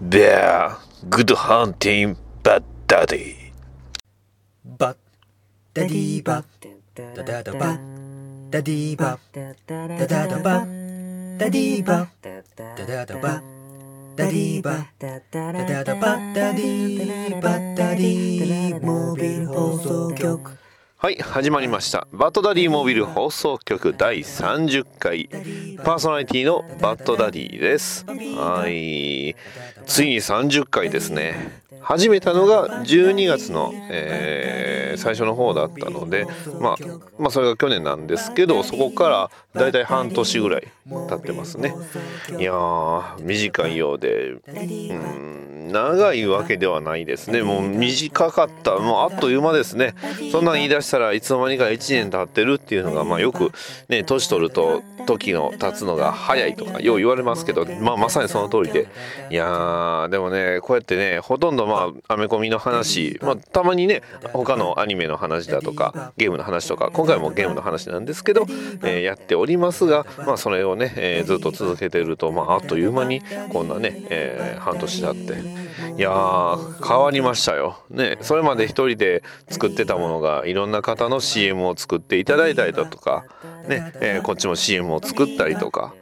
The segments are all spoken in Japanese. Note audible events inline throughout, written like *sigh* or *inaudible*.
Bear, good hunting, bad daddy. バッダディバッダダダバダディバッダダダバダディバダダダバダディバダダダバダディバダディモービル放送局はい、始まりました。バッドダディモビル放送局第30回。パーソナリティのバッドダディです。はい。ついに30回ですね。始めたのが12月の、えー最初の方だったので、まあ、まあそれが去年なんですけどそこからだいたい半年ぐらい経ってますね。いやー短いようでうん長いわけではないですね。もう短かったもうあっという間ですね。そんなん言い出したらいつの間にか1年経ってるっていうのがまあよくね年取ると時の経つのが早いとかよう言われますけど、まあ、まさにその通りで。いやーでもねこうやってねほとんどまあアメコミの話、まあ、たまにね他のアニメの話だとかゲームの話とか今回もゲームの話なんですけど、えーやっておりますが、まあ、それをね、えーずっと続けてると、まあ、あっという間にこんなね、えー半年経っていやー変わりましたよ。ねそれまで一人で作ってたものがいろんな方の CM を作っていただいたりだとか、ねえーこっちも CM を作ったりとか。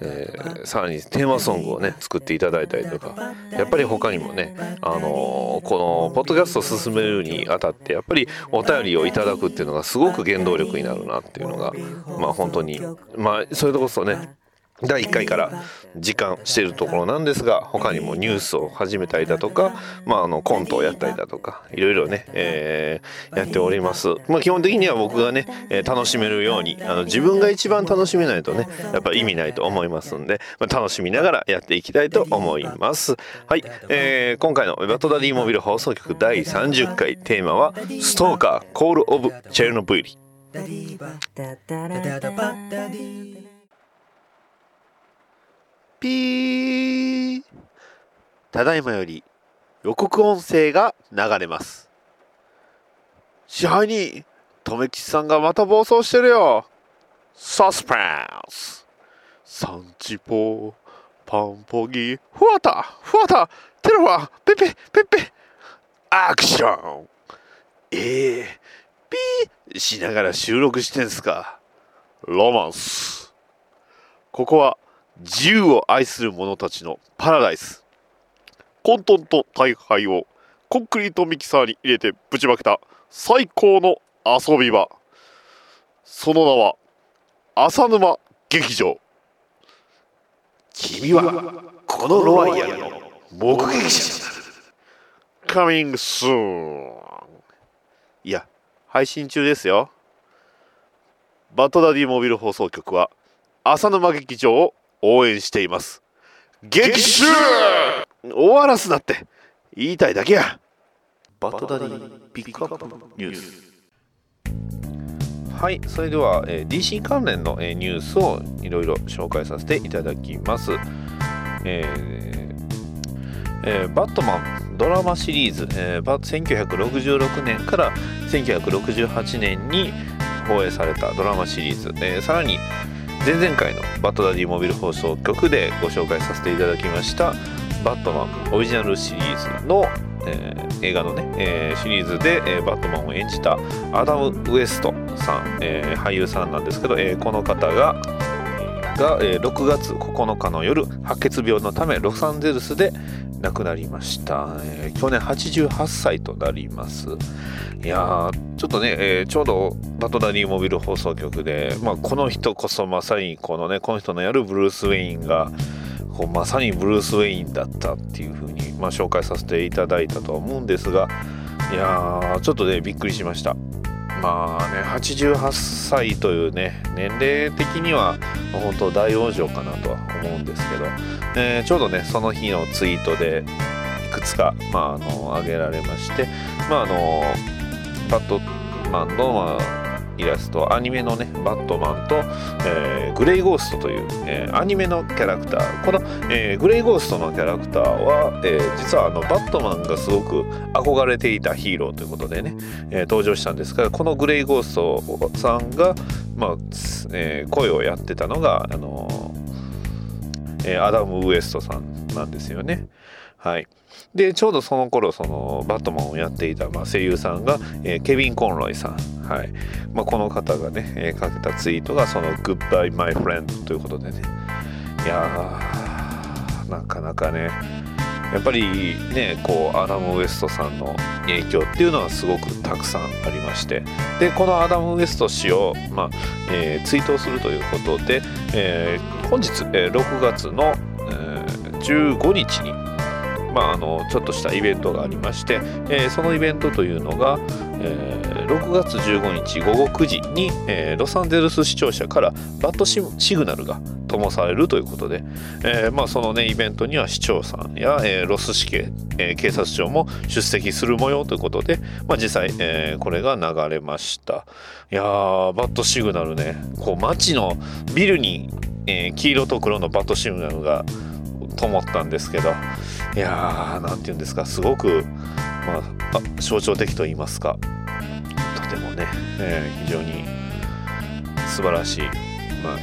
えーさらにテーマソングをね作っていただいたりとかやっぱり他にもね、あのーこのポッドキャストを進めるにあたってやっぱりお便りをいただくっていうのがすごく原動力になるなっていうのがまあ本当にまあそれこそね第1回から時間しているところなんですが他にもニュースを始めたりだとか、まあ、あのコントをやったりだとかいろいろね、えーやっております、まあ、基本的には僕がね、えー楽しめるようにあの自分が一番楽しめないとねやっぱ意味ないと思いますんで、まあ、楽しみながらやっていきたいと思います。はい、えー今回の「バトダディモビル放送局第30回」テーマは「ストーカーコール・オブ・チェルノブイリ」ダディバダダダバダディピー。ただいまより予告音声が流れます。支配人留吉さんがまた暴走してるよ。サスペンス。サンチポパンポギフワタフワタテロファペペペペアクション。ええピーしながら収録してんすか。ロマンス。ここは自由を愛する者たちのパラダイス。混沌と大敗をコンクリートミキサーに入れてぶちまけた最高の遊び場。その名は浅沼劇場。君はこのロワイヤルの目撃者だ。Coming soon いや配信中ですよ。バッドダディモビル放送局は浅沼劇場を応援しています。劇集終わらすなって。言いたいだけや。バッドダディピックアップニュース。はいそれでは、えー DC 関連の、えーニュースをいろいろ紹介させていただきます。えーえーバットマンドラマシリーズ、えーバ1966年から1968年に放映されたドラマシリーズ、えーさらに前々回のバットダディモビル放送局でご紹介させていただきましたバットマンオリジナルシリーズの、えー映画のね、えーシリーズで、えーバットマンを演じたアダム・ウエストさん、え俳優さんなんですけど、えーこの方がが、え6月9日の夜白血病のためロサンゼルスで亡くなりました、えー去年88歳となります。いやーちょっとね、えーちょうどバトダディモビル放送局で、まあ、この人こそまさにこのねこの人のやるブルース・ウェインがこうまさにブルース・ウェインだったっていう風にまあ、紹介させていただいたと思うんですがいやーちょっとねびっくりしました。まあね88歳というね年齢的には本当大往生かなとは思うんですけど、えーちょうどねその日のツイートでいくつか、まあ、あの上げられまして、まあ、あのバットマンの、まあ、イラストアニメのねバットマンと、えーグレイゴーストという、えーアニメのキャラクターこの、えーグレイゴーストのキャラクターは、え実はあのバットマンがすごく憧れていたヒーローということでね、え登場したんですがこのグレイゴーストさんが、まあえ声をやってたのがあのえ、アダム・ウエストさんなんですよね。はい、でちょうどその頃そのバットマンをやっていた、まあ、声優さんが、え、ケビン・コンロイさん、はい。まあ、この方がね、え、かけたツイートがその「Goodbye My Friend」ということでね。いやーなかなかねやっぱりねこうアダム・ウエストさんの影響っていうのはすごくたくさんありまして。でこのアダム・ウエスト氏を、まあえ、追悼するということで、え、本日、え、6月の、え、15日にまあ、あのちょっとしたイベントがありまして、えー、そのイベントというのが、えー、6月15日午後9時に、えー、ロサンゼルス市庁舎からバッドシグナルが灯されるということで、えーまあ、そのねイベントには市長さんや、えー、ロス市警、えー、警察庁も出席する模様ということで、まあ、実際、えー、これが流れました。いやバッドシグナルねこう街のビルに、えー、黄色と黒のバッドシグナルが灯ったんですけどいやー何て言うんですか。すごく、まあ、象徴的と言いますか。とてもね、えー、非常に素晴らしい、まあ、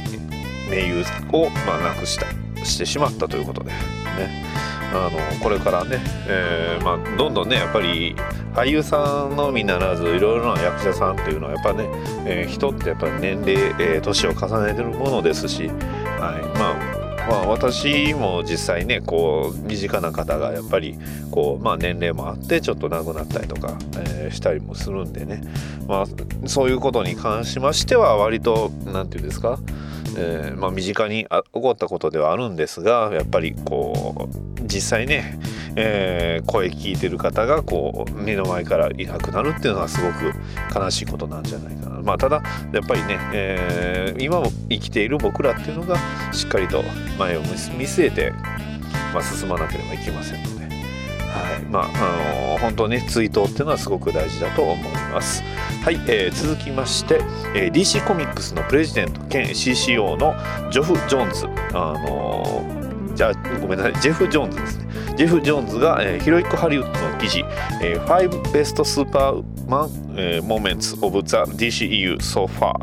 名優を、まあ、亡くしたしてしまったということでね。あのこれからね、えー、まあ、どんどんねやっぱり俳優さんのみならずいろいろな役者さんっていうのはやっぱね、えー、人ってやっぱり年齢、えー、年を重ねてるものですし、はい。まあまあ、私も実際ねこう身近な方がやっぱりこう、まあ、年齢もあってちょっと亡くなったりとか、えー、したりもするんでね、まあ、そういうことに関しましては割と何て言うんですかえー、まあ、身近にあ起こったことではあるんですがやっぱりこう実際ね、えー、声聞いてる方がこう目の前からいなくなるっていうのはすごく悲しいことなんじゃないかな。まあ、ただやっぱりね、えー、今も生きている僕らっていうのがしっかりと前を見据えて、まあ、進まなければいけませんので。はい。まああのー、本当ね追悼っていうのはすごく大事だと思います。はい、えー、続きまして、えー、DC コミックスのプレジデント兼 CCO のジョフ・ジョーンズ、あのー、じゃあごめんなさい。ジェフ・ジョーンズですね。ジェフ・ジョーンズが、えー、ヒロイック・ハリウッドの記事、えー、5 Best Super Man、えー、Moments of the DCEU So Far、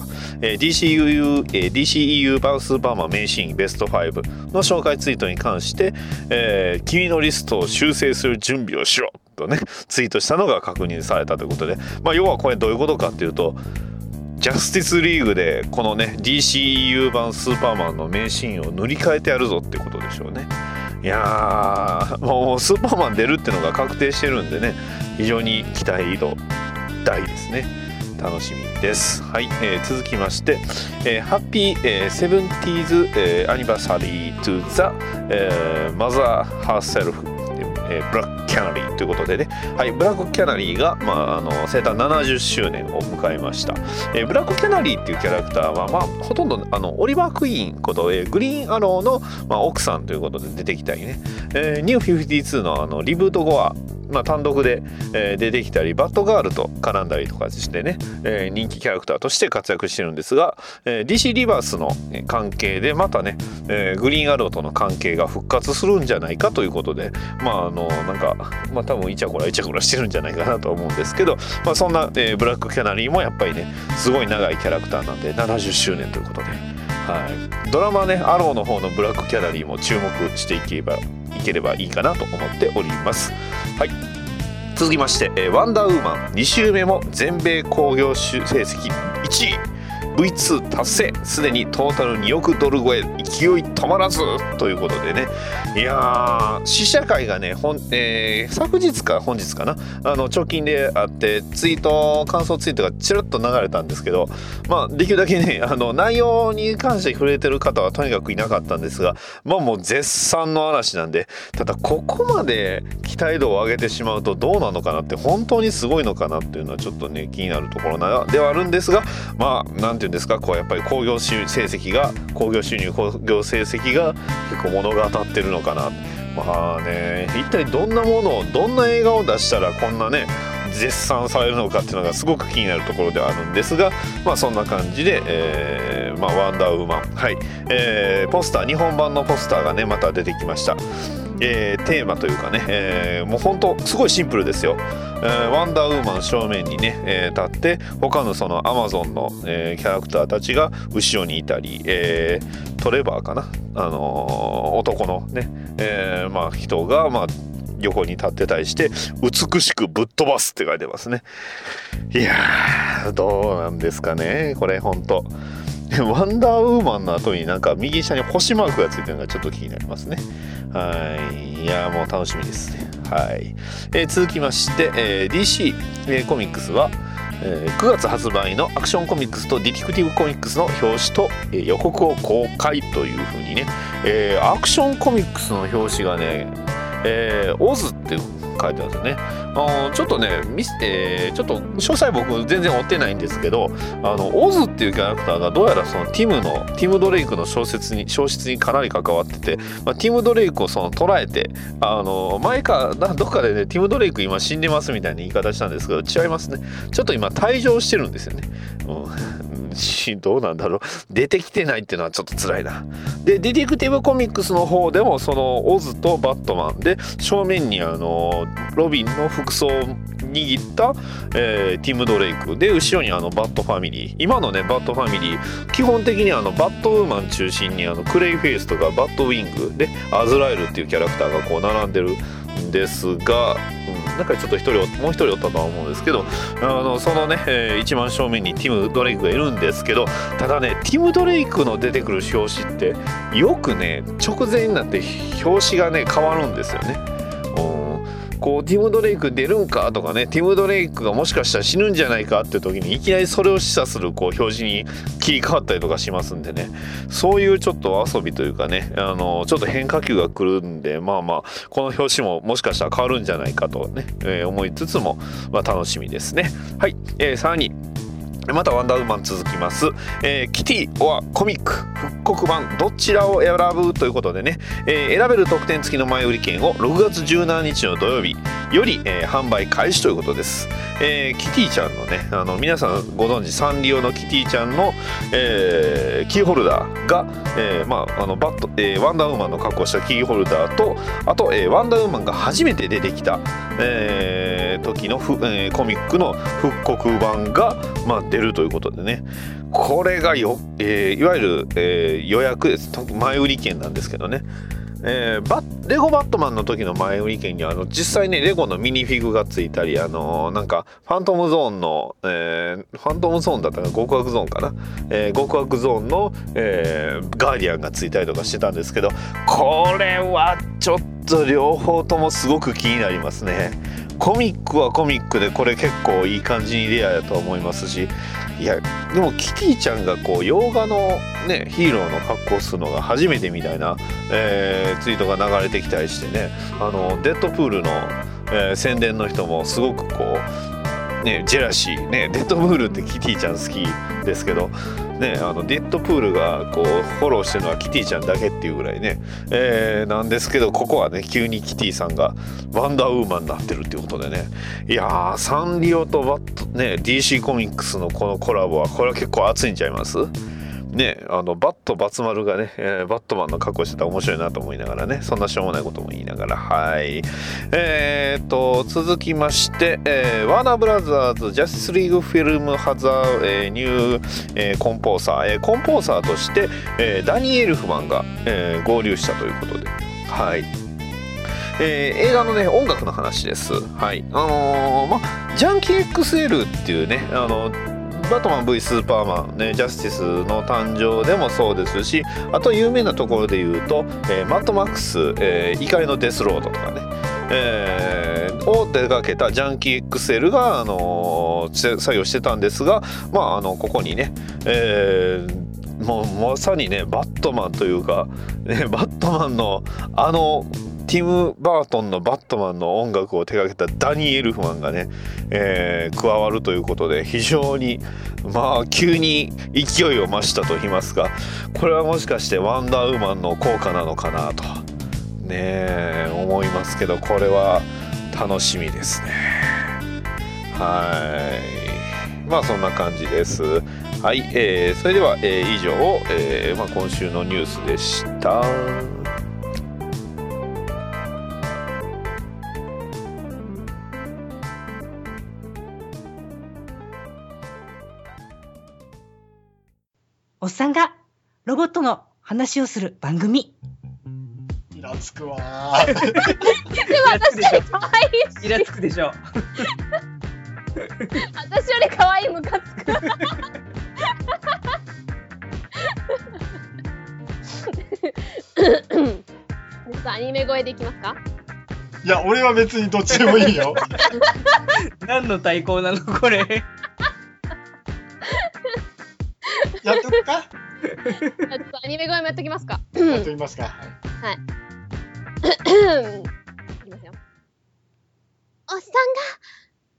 えー、DCEU、えー、DCEU 版スーパーマン名シーンベスト5の紹介ツイートに関して、えー、君のリストを修正する準備をしろ。とねツイートしたのが確認されたということで、まあ、要はこれどういうことかっていうとジャスティスリーグでこのね DCEU 版スーパーマンの名シーンを塗り替えてやるぞってことでしょうねいやもうスーパーマン出るってのが確定してるんでね非常に期待度大ですね楽しみです。はい、えー、続きまして、えー、 Happy、えー、 seventieth、えー、 anniversary to the、えー、mother herself えー、ブラックキャナリーということでね、はい、ブラックキャナリーが、まあ、あの生誕70周年を迎えました、えー、ブラックキャナリーっていうキャラクターは、まあ、ほとんどあのオリバー・クイーンこと、えー、グリーン・アローの、まあ、奥さんということで出てきたりね、えー、ニュー52のあのリブート後はまあ、単独で、えー、出てきたりバッドガールと絡んだりとかしてね、えー、人気キャラクターとして活躍してるんですが、えー、DC リバースの関係でまたね、えー、グリーンアローとの関係が復活するんじゃないかということでまああのなんかまあ多分イチャコライチャコラしてるんじゃないかなと思うんですけど、まあ、そんな、えー、ブラックキャナリーもやっぱりねすごい長いキャラクターなんで70周年ということで。はい、ドラマねアローの方のブラックキャナリーも注目していけばいければいいかなと思っております。はい。続きまして、えー、ワンダーウーマン。2週目も全米興行成績1位。V2 達成。すでにトータル2億ドル超え。勢い止まらず。ということでね。いやー試写会がねほん、えー、昨日か本日かな。あの直近であってツイート感想ツイートがちらっと流れたんですけどまあできるだけねあの内容に関して触れてる方はとにかくいなかったんですがまあもう絶賛の嵐なんでただここまで期待度を上げてしまうとどうなのかなって本当にすごいのかなっていうのはちょっとね気になるところではあるんですがまあなんていうんですか？こうやっぱり興行成績が興行収入興行成績が結構物語ってるのかな。まあね一体どんなものをどんな映画を出したらこんなね絶賛されるのかっていうのがすごく気になるところではあるんですがまあそんな感じで、えー、まあ、ワンダーウーマン。はい、えー、ポスター日本版のポスターがねまた出てきました。えーテーマというかね、えーもう本当すごいシンプルですよ。えーワンダーウーマン正面にね、えー立って他のそのアマゾンの、えキャラクターたちが後ろにいたり、えトレバーかな、あの男のね、えまあ、人が、まあ、横に立ってたりして美しくぶっ飛ばすって書いてますねいやーどうなんですかねこれ本ワンダーウーマンの後になんか右下に星マークがついてるのがちょっと気になりますね。はい。いやもう楽しみですね。はい、えー続きまして、えー DC、えーコミックスはえー9月発売のアクションコミックスとディティクティブコミックスの表紙と、えー予告を公開というふうにね、えーアクションコミックスの表紙がね、えーオズって書いてあるんですよね。あのちょっとね、ミスえーちょっと詳細僕全然追ってないんですけど、あのオズっていうキャラクターがどうやらそのティムのティム・ドレイクの小説に小説にかなり関わってて、まあ、ティム・ドレイクをその捉えて、あの前かどっかでねティム・ドレイク今死んでますみたいな言い方したんですけど違いますね。ちょっと今退場してるんですよね。うん、*laughs* どうなんだろう。出てきてないっていうのはちょっと辛いな。でディティクティブコミックスの方でもそのオズとバットマン。で正面にあのロビンの服装を握った、えーティム・ドレイク。で後ろにあのバットファミリー。今のねバットファミリー。基本的にあのバットウーマン中心にあのクレイフェイスとかバットウィング。でアズラエルっていうキャラクターがこう並んでるんですが、うん、なんかちょっと一人もう1人おったとは思うんですけどあのそのね、えー一番正面にティム・ドレイクがいるんですけどただねティム・ドレイクの出てくる表紙ってよくね直前になって表紙がね変わるんですよね。こうティム・ドレイク出るんかとかねティム・ドレイクがもしかしたら死ぬんじゃないかっていう時にいきなりそれを示唆するこう表示に切り替わったりとかしますんでね。そういうちょっと遊びというかねあのちょっと変化球が来るんでまあまあこの表紙ももしかしたら変わるんじゃないかとね、えー思いつつも、まあ、楽しみですね。はい、えー、さらにまたワンダーウーマン続きます、えーキティはコミック。復刻版どちらを選ぶということでね、えー選べる特典付きの前売り券を6月17日の土曜日より、えー販売開始ということです、えーキティちゃんのねあの皆さんご存知サンリオのキティちゃんの、えーキーホルダーが、えーまあ、あのバット、えーワンダーウーマンの格好したキーホルダーとあと、えーワンダーウーマンが初めて出てきた、えー時のふ、えーコミックの復刻版が、まあ、出るということでね。これがよ、えーいわゆる、えー予約です。前売り券なんですけどね。えーバレゴバットマンの時の前売り券にはあの実際ねレゴのミニフィグがついたりあのーなんかファントムゾーンの、えーファントムゾーンだったかな？極悪ゾーンかな、えー極悪ゾーンの、えーガーディアンがついたりとかしてたんですけどこれはちょっと両方ともすごく気になりますね。コミックはコミックでこれ結構いい感じにレアやと思いますしいやでもキティちゃんがこう洋画のねヒーローの格好をするのが初めてみたいな、えーツイートが流れてきたりしてね。あのデッドプールの、えー宣伝の人もすごくこうねジェラシー。ねデッドプールってキティちゃん好きですけど。ねあのデッドプールがこうフォローしてるのはキティちゃんだけっていうぐらいね、えーなんですけどここはね急にキティさんがワンダーウーマンになってるっていうことでね。いやサンリオとバットね DC コミックスのこのコラボはこれは結構熱いんちゃいます？ねあのバットバツ丸がね、えーバットマンの格好してたら面白いなと思いながらねそんなしょうもないことも言いながら。はい。えー、と続きまして、えーワーナーブラザーズジャスティスリーグフィルムハザー、えーニュー、えーコンポーサー、えーコンポーサーとして、えーダニエルフマンが、えー合流したということで。はい。えー映画のね音楽の話です。はい、あのーまあジャンキー XL っていうねあのバットマン V スーパーマン、ね、ジャスティスの誕生でもそうですしあと有名なところで言うと、えーマッドマックス、えー怒りのデスロードとかね、えーを手掛けたジャンキー XL が、あのー作業してたんですが、まあ、あのここにね、えーもうまさにねバットマンというか、ね、バットマンのあのティム・バートンのバットマンの音楽を手掛けたダニー・エルフマンがね、えー加わるということで非常にまあ急に勢いを増したと言いますかこれはもしかしてワンダーウーマンの効果なのかなとねえ思いますけどこれは楽しみですね。はい。まあそんな感じです。はい、えーそれでは、えー以上、えーまあ、今週のニュースでした。おっさんがロボットの話をする番組。イラつくわー。でも私より可愛いしイラつくでしょ。私より可愛いムカつくちょっとアニメ声でいきますか？いや、俺は別にどっちでもいいよ。*laughs* 何の対抗なのこれ。*laughs* やっとくか？ちょっとアニメ声もやっときますかやっときますか。いきますよおっさんが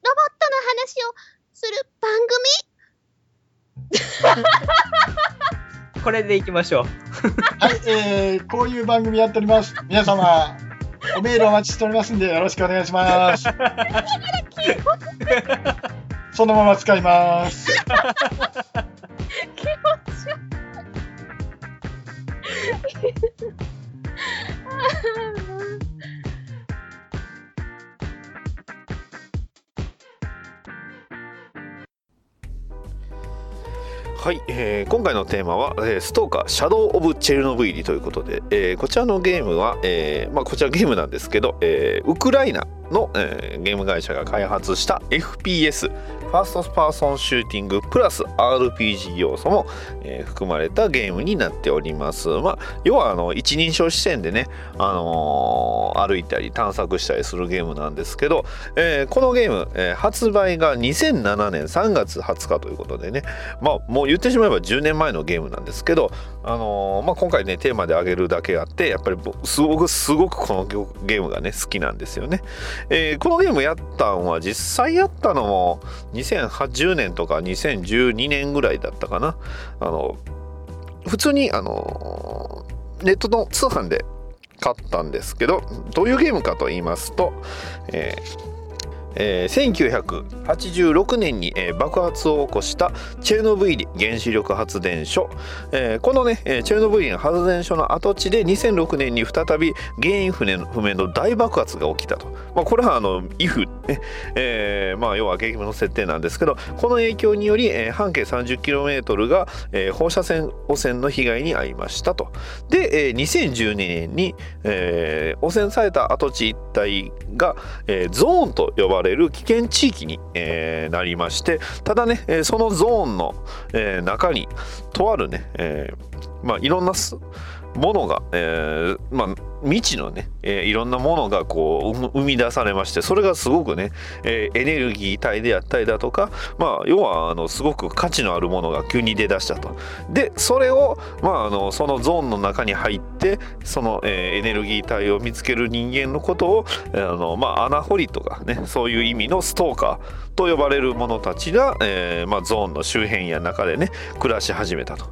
ロボットの話をする番組？*laughs* これでいきましょう。*laughs* はい、えー、こういう番組やっております。皆様、おメールお待ちしておりますんで、よろしくお願いします。そのまま使います。はい、えー今回のテーマは、えーストーカーシャドウ・オブ・チェルノブイリということで、えーこちらのゲームは、えーまあ、こちらゲームなんですけど、えーウクライナの、えーゲーム会社が開発した FPS ファーストパーソンシューティングプラス RPG 要素も、えー含まれたゲームになっております。まあ、要はあの一人称視点でね、あのー歩いたり探索したりするゲームなんですけど、えーこのゲーム、えー発売が2007年3月20日ということでね、まあ、もう言ってしまえば10年前のゲームなんですけど、あのーまあ、今回ねテーマで挙げるだけあってやっぱりすごくすごくこのゲームがね好きなんですよね。えーこのゲームやったんは実際やったのも2010年とか2012年ぐらいだったかな。あの普通にあのネットの通販で買ったんですけどどういうゲームかと言いますと、えーえー1986年に、えー爆発を起こしたチェルノブイリ原子力発電所、えーこのね、チェルノブイリの発電所の跡地で2006年に再び原因不明不明の大爆発が起きたと、まあ、これはあの if、ね。えーまあ、要はゲームの設定なんですけどこの影響により、えー半径 30km が、えー放射線汚染の被害に遭いましたと。で、えー2012年に、えー汚染された跡地一帯が、えーゾーンと呼ばれれる危険地域に、えーなりましてただね、えそのゾーンの、えー中にとあるね、えーまあいろんなものが、えーまあ未知のね、えーいろんなものがこう生み出されましてそれがすごくね、えーエネルギー体であったりだとかまあ要はあのすごく価値のあるものが急に出だしたとでそれをまああのそのゾーンの中に入ってその、えーエネルギー体を見つける人間のことをあのまあ穴掘りとかねそういう意味のストーカーと呼ばれる者たちが、えーまあ、ゾーンの周辺や中でね暮らし始めたと。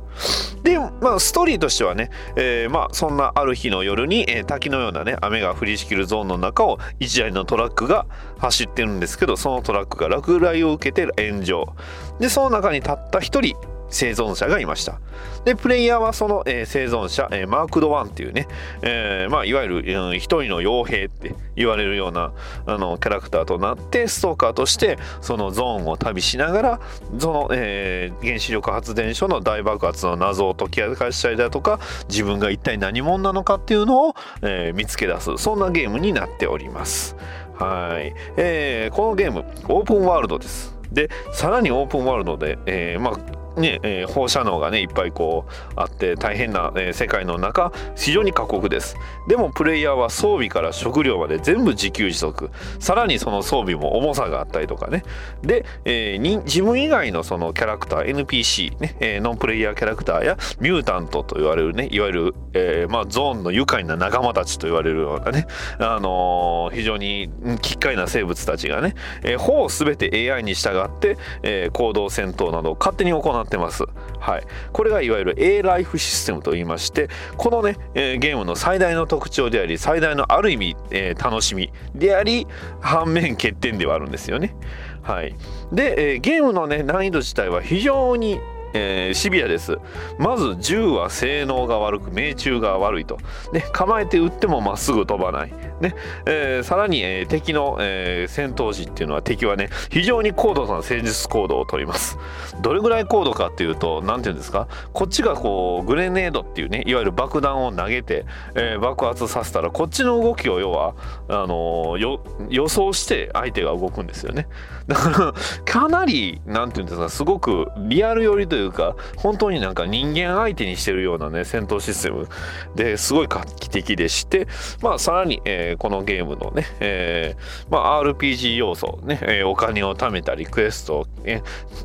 でまあストーリーとしてはね、えーまあそんなある日の夜に、え滝のようなね雨が降りしきるゾーンの中を1台のトラックが走ってるんですけどそのトラックが落雷を受けて炎上。でその中にたった1人生存者がいましたでプレイヤーはその、えー生存者、えーマークド1っていうね、えーまあ、いわゆる、うん一人の傭兵って言われるようなあのキャラクターとなってストーカーとしてそのゾーンを旅しながらその、え原子力発電所の大爆発の謎を解き明かしたりだとか自分が一体何者なのかっていうのを、え見つけ出すそんなゲームになっております。はい、えーこのゲームオープンワールドです。でさらにオープンワールドで、えまあねえー放射能がねいっぱいこうあって大変な、えー世界の中非常に過酷です。でもプレイヤーは装備から食料まで全部自給自足。さらにその装備も重さがあったりとかね。で、えー自分以外のそのキャラクター NPC ね、えーノンプレイヤーキャラクターやミュータントと言われるねいわゆる、えーまあ、ゾーンの愉快な仲間たちと言われるようなね、あのー非常に奇怪な生物たちがね、えーほぼ全て AI に従って、えー行動戦闘などを勝手に行ってます。はい、これがいわゆる A ライフシステムと言いましてこのね、えーゲームの最大の特徴であり最大のある意味、えー楽しみであり反面欠点ではあるんですよね。はい、で、えーゲームのね難易度自体は非常にえーシビアです。まず銃は性能が悪く命中が悪いと、ね、構えて撃ってもまっすぐ飛ばない、ねえーさらに、えー敵の、えー戦闘時っていうのは敵はね非常に高度な戦術行動をとります。どれぐらい高度かっていうと何て言うんですか？こっちがこうグレネードっていうねいわゆる爆弾を投げて、えー爆発させたらこっちの動きを要はあの予想して相手が動くんですよね。だからかなりなんていうんですかすごくリアル寄りといういうか本当になんか人間相手にしてるようなね戦闘システム。ですごい画期的でしてまあさらに、えーこのゲームのね、えーまあ、RPG 要素ね、えお金を貯めたりクエストを、ね、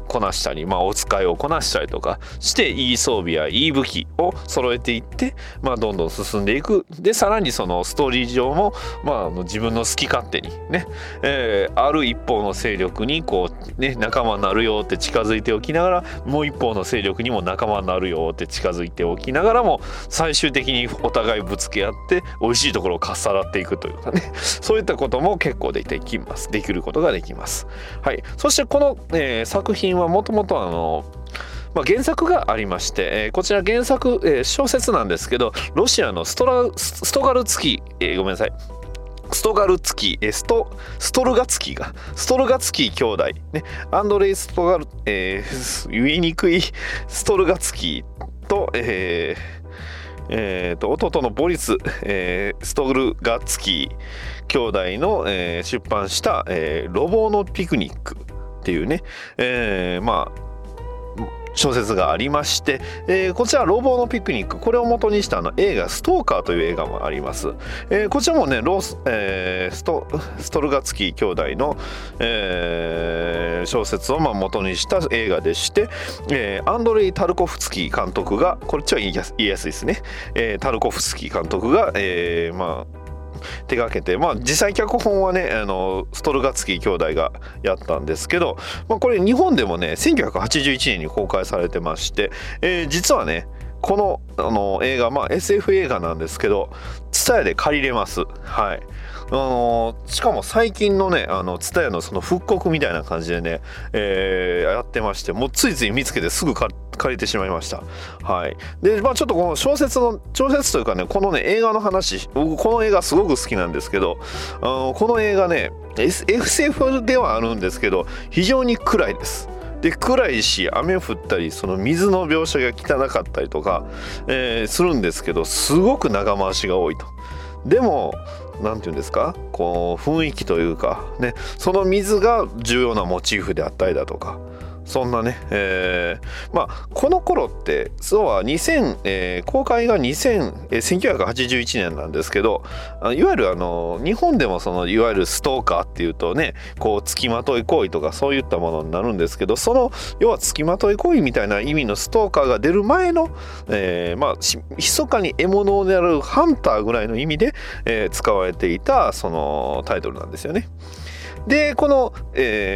こなしたり、まあ、お使いをこなしたりとかしていい装備やいい武器を揃えていって、まあ、どんどん進んでいく。でさらにそのストーリー上も、まあ、の自分の好き勝手にね、えーある一方の勢力にこう、ね、仲間になるよって近づいておきながらもう一方の勢力にも仲間になるよって近づいておきながらも最終的にお互いぶつけ合って美味しいところをかっさらっていくというかね。*laughs* そういったことも結構できます。できることができます。はい、そしてこの、えー作品はもともとあのまあ、原作がありまして、えーこちら原作、えー小説なんですけどロシアのストラスストガルツキー、えーごめんなさいストガルツキー、えストストルガツキーがストルガツキー兄弟、ね、アンドレイ・ストガル、えー言いにくいストルガツキーと、えーえーと弟のボリス、えーストルガツキー兄弟の、えー出版した、えーロボのピクニック」っていうね、えーまあ小説がありまして、えーこちら「ロボのピクニック」これを元にしたあの映画「ストーカー」という映画もあります、えーこちらもねロス、えーストストルガツキー兄弟の、えー小説をまあ元にした映画でして、えーアンドレイ・タルコフスキー監督がこっちは言いやす言いやすいですね、えータルコフスキー監督が、えーまあ手がけて、まあ、実際脚本はねあのストルガツキー兄弟がやったんですけど、まあ、これ日本でもね1981年に公開されてまして、えー実はねこのあの映画、まあ、SF 映画なんですけど TSUTAYA で借りれます。はいあのしかも最近のねあの TSUTAYA のその復刻みたいな感じでね、えーやってましてもうついつい見つけてすぐ借りてしまいました。はい、でまあちょっとこの小説の小説というかねこのね映画の話僕この映画すごく好きなんですけどあのこの映画ね S- SF ではあるんですけど非常に暗いです。で暗いし雨降ったりその水の描写が汚かったりとか、えーするんですけどすごく長回しが多いと。でも何て言うんですか？こう雰囲気というかね。その水が重要なモチーフであったりだとか。そんなね、えーまあこの頃ってそうは2000、えー公開が2000、えー1981年なんですけどいわゆるあの日本でもそのいわゆるストーカーっていうとねこう付きまとい行為とかそういったものになるんですけどその要は付きまとい行為みたいな意味のストーカーが出る前の、えーまあ密かに獲物を狙うハンターぐらいの意味で、えー使われていたそのタイトルなんですよね。でこの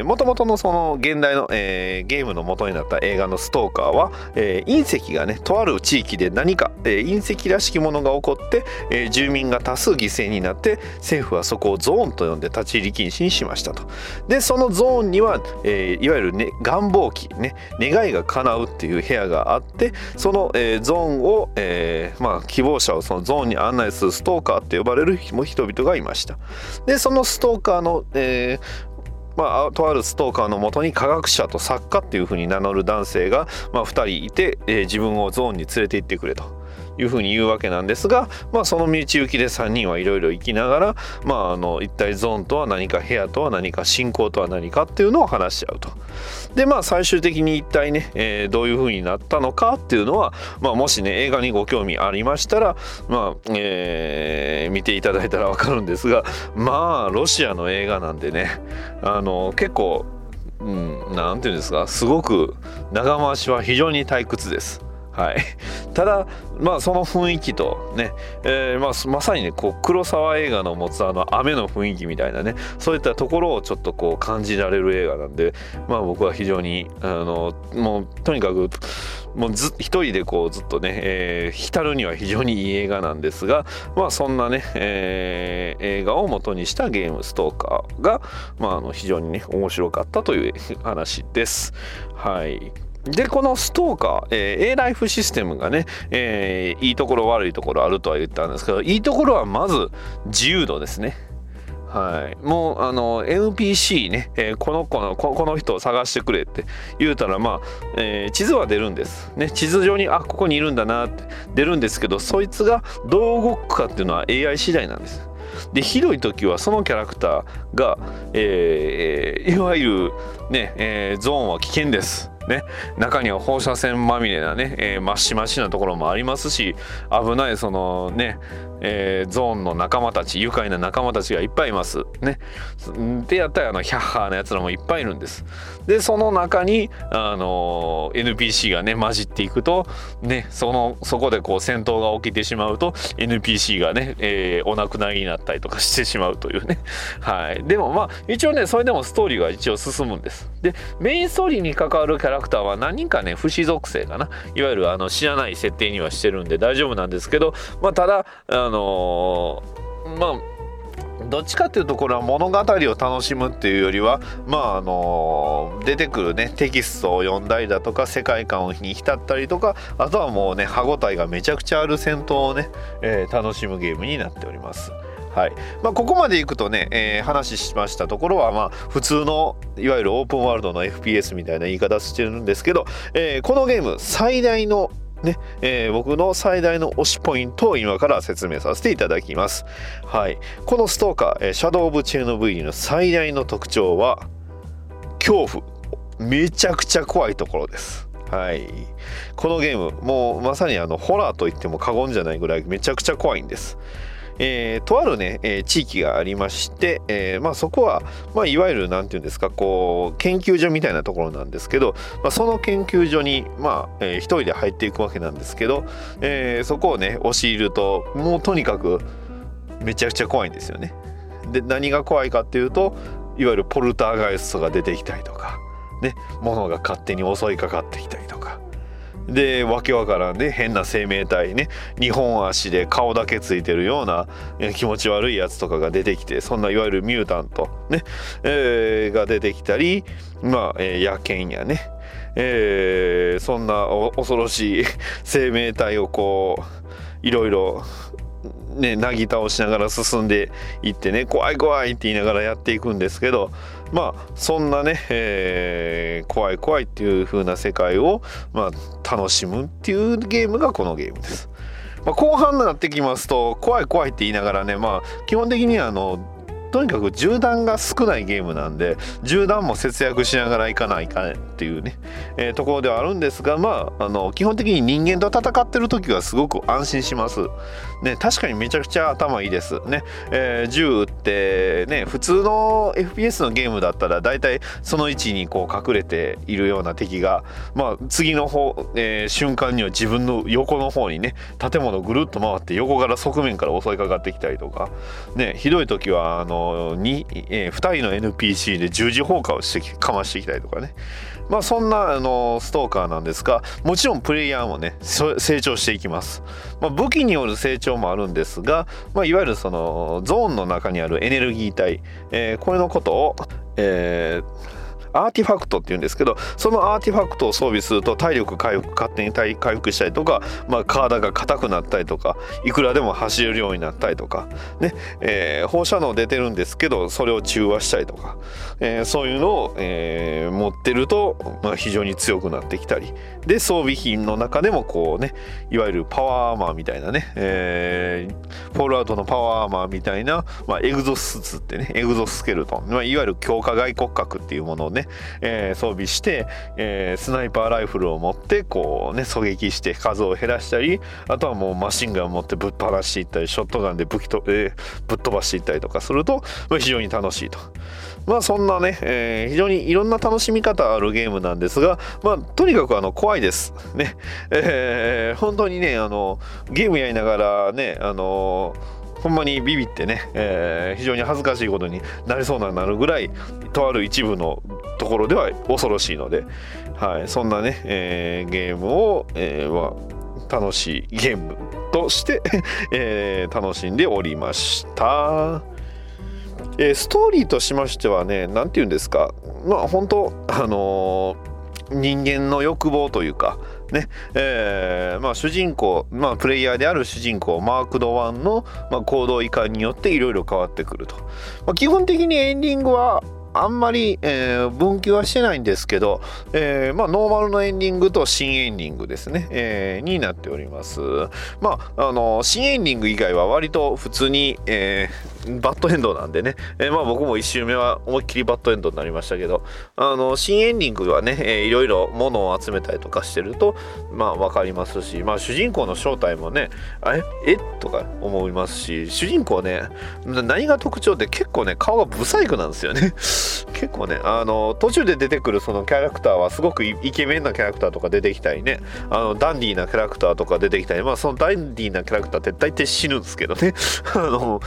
もともとのその現代の、えーゲームの元になった映画の「ストーカーは」えー隕石がねとある地域で何か、えー隕石らしきものが起こって、えー住民が多数犠牲になって政府はそこをゾーンと呼んで立ち入り禁止にしましたと。でそのゾーンには、えーいわゆる、ね、願望期ね願いが叶うっていう部屋があってその、えーゾーンを、えーまあ、希望者をそのゾーンに案内するストーカーって呼ばれる人々がいました。でそのストーカーの、えーまあ、とあるストーカーのもとに科学者と作家っていうふうに名乗る男性が、まあ、2人いて、えー自分をゾーンに連れて行ってくれと。いうふうに言うわけなんですが、まあ、その道行きで3人はいろいろ生きながら、まあ、あの一体ゾーンとは何か部屋とは何か信仰とは何かっていうのを話し合うと。でまあ最終的に一体ね、えーどういうふうになったのかっていうのは、まあ、もしね映画にご興味ありましたら、まあえー見ていただいたらわかるんですがまあロシアの映画なんでねあの結構うん、なんていうんですかすごく長回しは非常に退屈です。はい、ただまあその雰囲気とね、えーまあ、まさにねこう黒沢映画の持つあの雨の雰囲気みたいなねそういったところをちょっとこう感じられる映画なんでまあ僕は非常にあのもうとにかくもうず一人でこうずっとね、えー浸るには非常にいい映画なんですがまあそんなね、えー映画を元にしたゲーム「ストーカーが」まあ、あの非常にね面白かったという話です。はいでこのストーカー、えー、A ライフシステムがね、えーいいところ悪いところあるとは言ったんですけどいいところはまず自由度ですね。はい、もうあの NPC ね、えーこの子のここの人を探してくれって言うたらまあ、えー地図は出るんです、ね、地図上にあここにいるんだなって出るんですけどそいつがどう動くかっていうのは AI 次第なんです。でひどい時はそのキャラクターが、えーいわゆるね、えゾーンは危険です。ね、中には放射線まみれなね、えー、マシマシなところもありますし危ないそのね、えーゾーンの仲間たち愉快な仲間たちがいっぱいいます。ね。でやったらあのヒャッハーなやつらもいっぱいいるんです。でその中にあの NPC がね混じっていくとねそのそこでこう戦闘が起きてしまうと NPC がね、えーお亡くなりになったりとかしてしまうというね。*laughs* はい。でもまあ一応ねそれでもストーリーが一応進むんです。でメインストーリーに関わるキャラクターは何人かね不死属性かな。いわゆるあの知らない設定にはしてるんで大丈夫なんですけどまあただあのーまあどっちかっていうとこれは物語を楽しむっていうよりはまああの出てくるねテキストを読んだりだとか世界観に浸ったりとかあとはもうね歯応えがめちゃくちゃある戦闘をね、えー楽しむゲームになっております。はいまあ、ここまでいくとね、えー話しましたところはまあ普通のいわゆるオープンワールドの FPS みたいな言い方してるんですけど、えーこのゲーム最大のねえー僕の最大の推しポイントを今から説明させていただきます。はい、このストーカー、えーシャドウ・オブ・チェーノ・ブイの最大の特徴は恐怖めちゃくちゃ怖いところです。はい、このゲームもうまさにあのホラーと言っても過言じゃないぐらいめちゃくちゃ怖いんです。えーとあるね、えー地域がありまして、えーまあ、そこは、まあ、いわゆるなんていうんですかこう研究所みたいなところなんですけど、まあ、その研究所に、まあえー一人で入っていくわけなんですけど、えーそこをね押し入るともうとにかくめちゃくちゃ怖いんですよね。で何が怖いかっていうといわゆるポルターガイストが出てきたりとか、ね、物が勝手に襲いかかってきたりとか。でわけわからんね変な生命体ね2本足で顔だけついてるような気持ち悪いやつとかが出てきてそんないわゆるミュータント、ねえーが出てきたりまあ、えー野犬やね、えーそんな恐ろしい *laughs* 生命体をこういろいろね、なぎ倒しながら進んでいってね怖い怖いって言いながらやっていくんですけどまあそんなね、えー怖い怖いっていう風な世界を、まあ、楽しむっていうゲームがこのゲームです。まあ、後半になってきますと怖い怖いって言いながらねまあ基本的にはあのとにかく銃弾が少ないゲームなんで銃弾も節約しながらいかないかねっていうね、えーところではあるんですがまああの基本的に人間と戦ってる時はすごく安心します。ね、確かにめちゃくちゃ頭いいです。ね、えー銃撃ってね普通の FPS のゲームだったら大体その位置にこう隠れているような敵が、まあ、次の方、えー瞬間には自分の横の方にね建物ぐるっと回って横から側面から襲いかかってきたりとか、ね、ひどい時はあのに、え2人の NPC で十字砲火をしてかましてきたりとかね。まあそんなあのストーカーなんですがもちろんプレイヤーもね成長していきます、まあ、武器による成長もあるんですが、まあ、いわゆるそのゾーンの中にあるエネルギー体、えーこれのことを、えーアーティファクトっていうんですけどそのアーティファクトを装備すると体力回復勝手に回復したりとか、まあ、体が硬くなったりとかいくらでも走れるようになったりとか、ねえー放射能出てるんですけどそれを中和したりとか、えーそういうのを、えー持ってると、まあ、非常に強くなってきたり。で装備品の中でもこうねいわゆるパワーアーマーみたいなね、えーフォールアウトのパワーアーマーみたいな、まあ、エグゾスーツってねエグゾスケルトン、まあ、いわゆる強化外骨格っていうものをね、えー装備して、えースナイパーライフルを持ってこうね狙撃して数を減らしたりあとはもうマシンガンを持ってぶっ放していったりショットガンで武器と、えーぶっ飛ばしていったりとかすると、ま、非常に楽しいと。まあそんなね、えー非常にいろんな楽しみ方あるゲームなんですが、まあとにかくあの怖いです。ね。えー本当にね、あの、ゲームやりながらね、あの、ほんまにビビってね、えー非常に恥ずかしいことになりそうななるぐらいとある一部のところでは恐ろしいので、はい、そんなね、えーゲームを、えーまあ、楽しいゲームとして、*laughs* えー楽しんでおりました。えーストーリーとしましてはね何て言うんですかまあ本当あのー人間の欲望というかね。えーまあ、主人公、まあ、プレイヤーである主人公マーク・ドワンの、まあ、行動移管によっていろいろ変わってくると、まあ、基本的にエンディングはあんまり、えー、分岐はしてないんですけど、えー、まあ、ノーマルのエンディングと新エンディングですね、えー、になっております。まあ、あの、新エンディング以外は割と普通に、えバッドエンドなんでね、え、まあ僕も1周目は思いっきりバッドエンドになりましたけど、あの、新エンディングはね、えー、いろいろ物を集めたりとかしてると、まあ分かりますし、まあ主人公の正体もね、あれ？え？とか思いますし、主人公ね、何が特徴って結構ね、顔がブサイクなんですよね。結構ね、あの、途中で出てくるそのキャラクターはすごくイケメンなキャラクターとか出てきたりね、あの、ダンディーなキャラクターとか出てきたり、まあそのダンディーなキャラクターって大体死ぬんですけどね。*laughs* あの、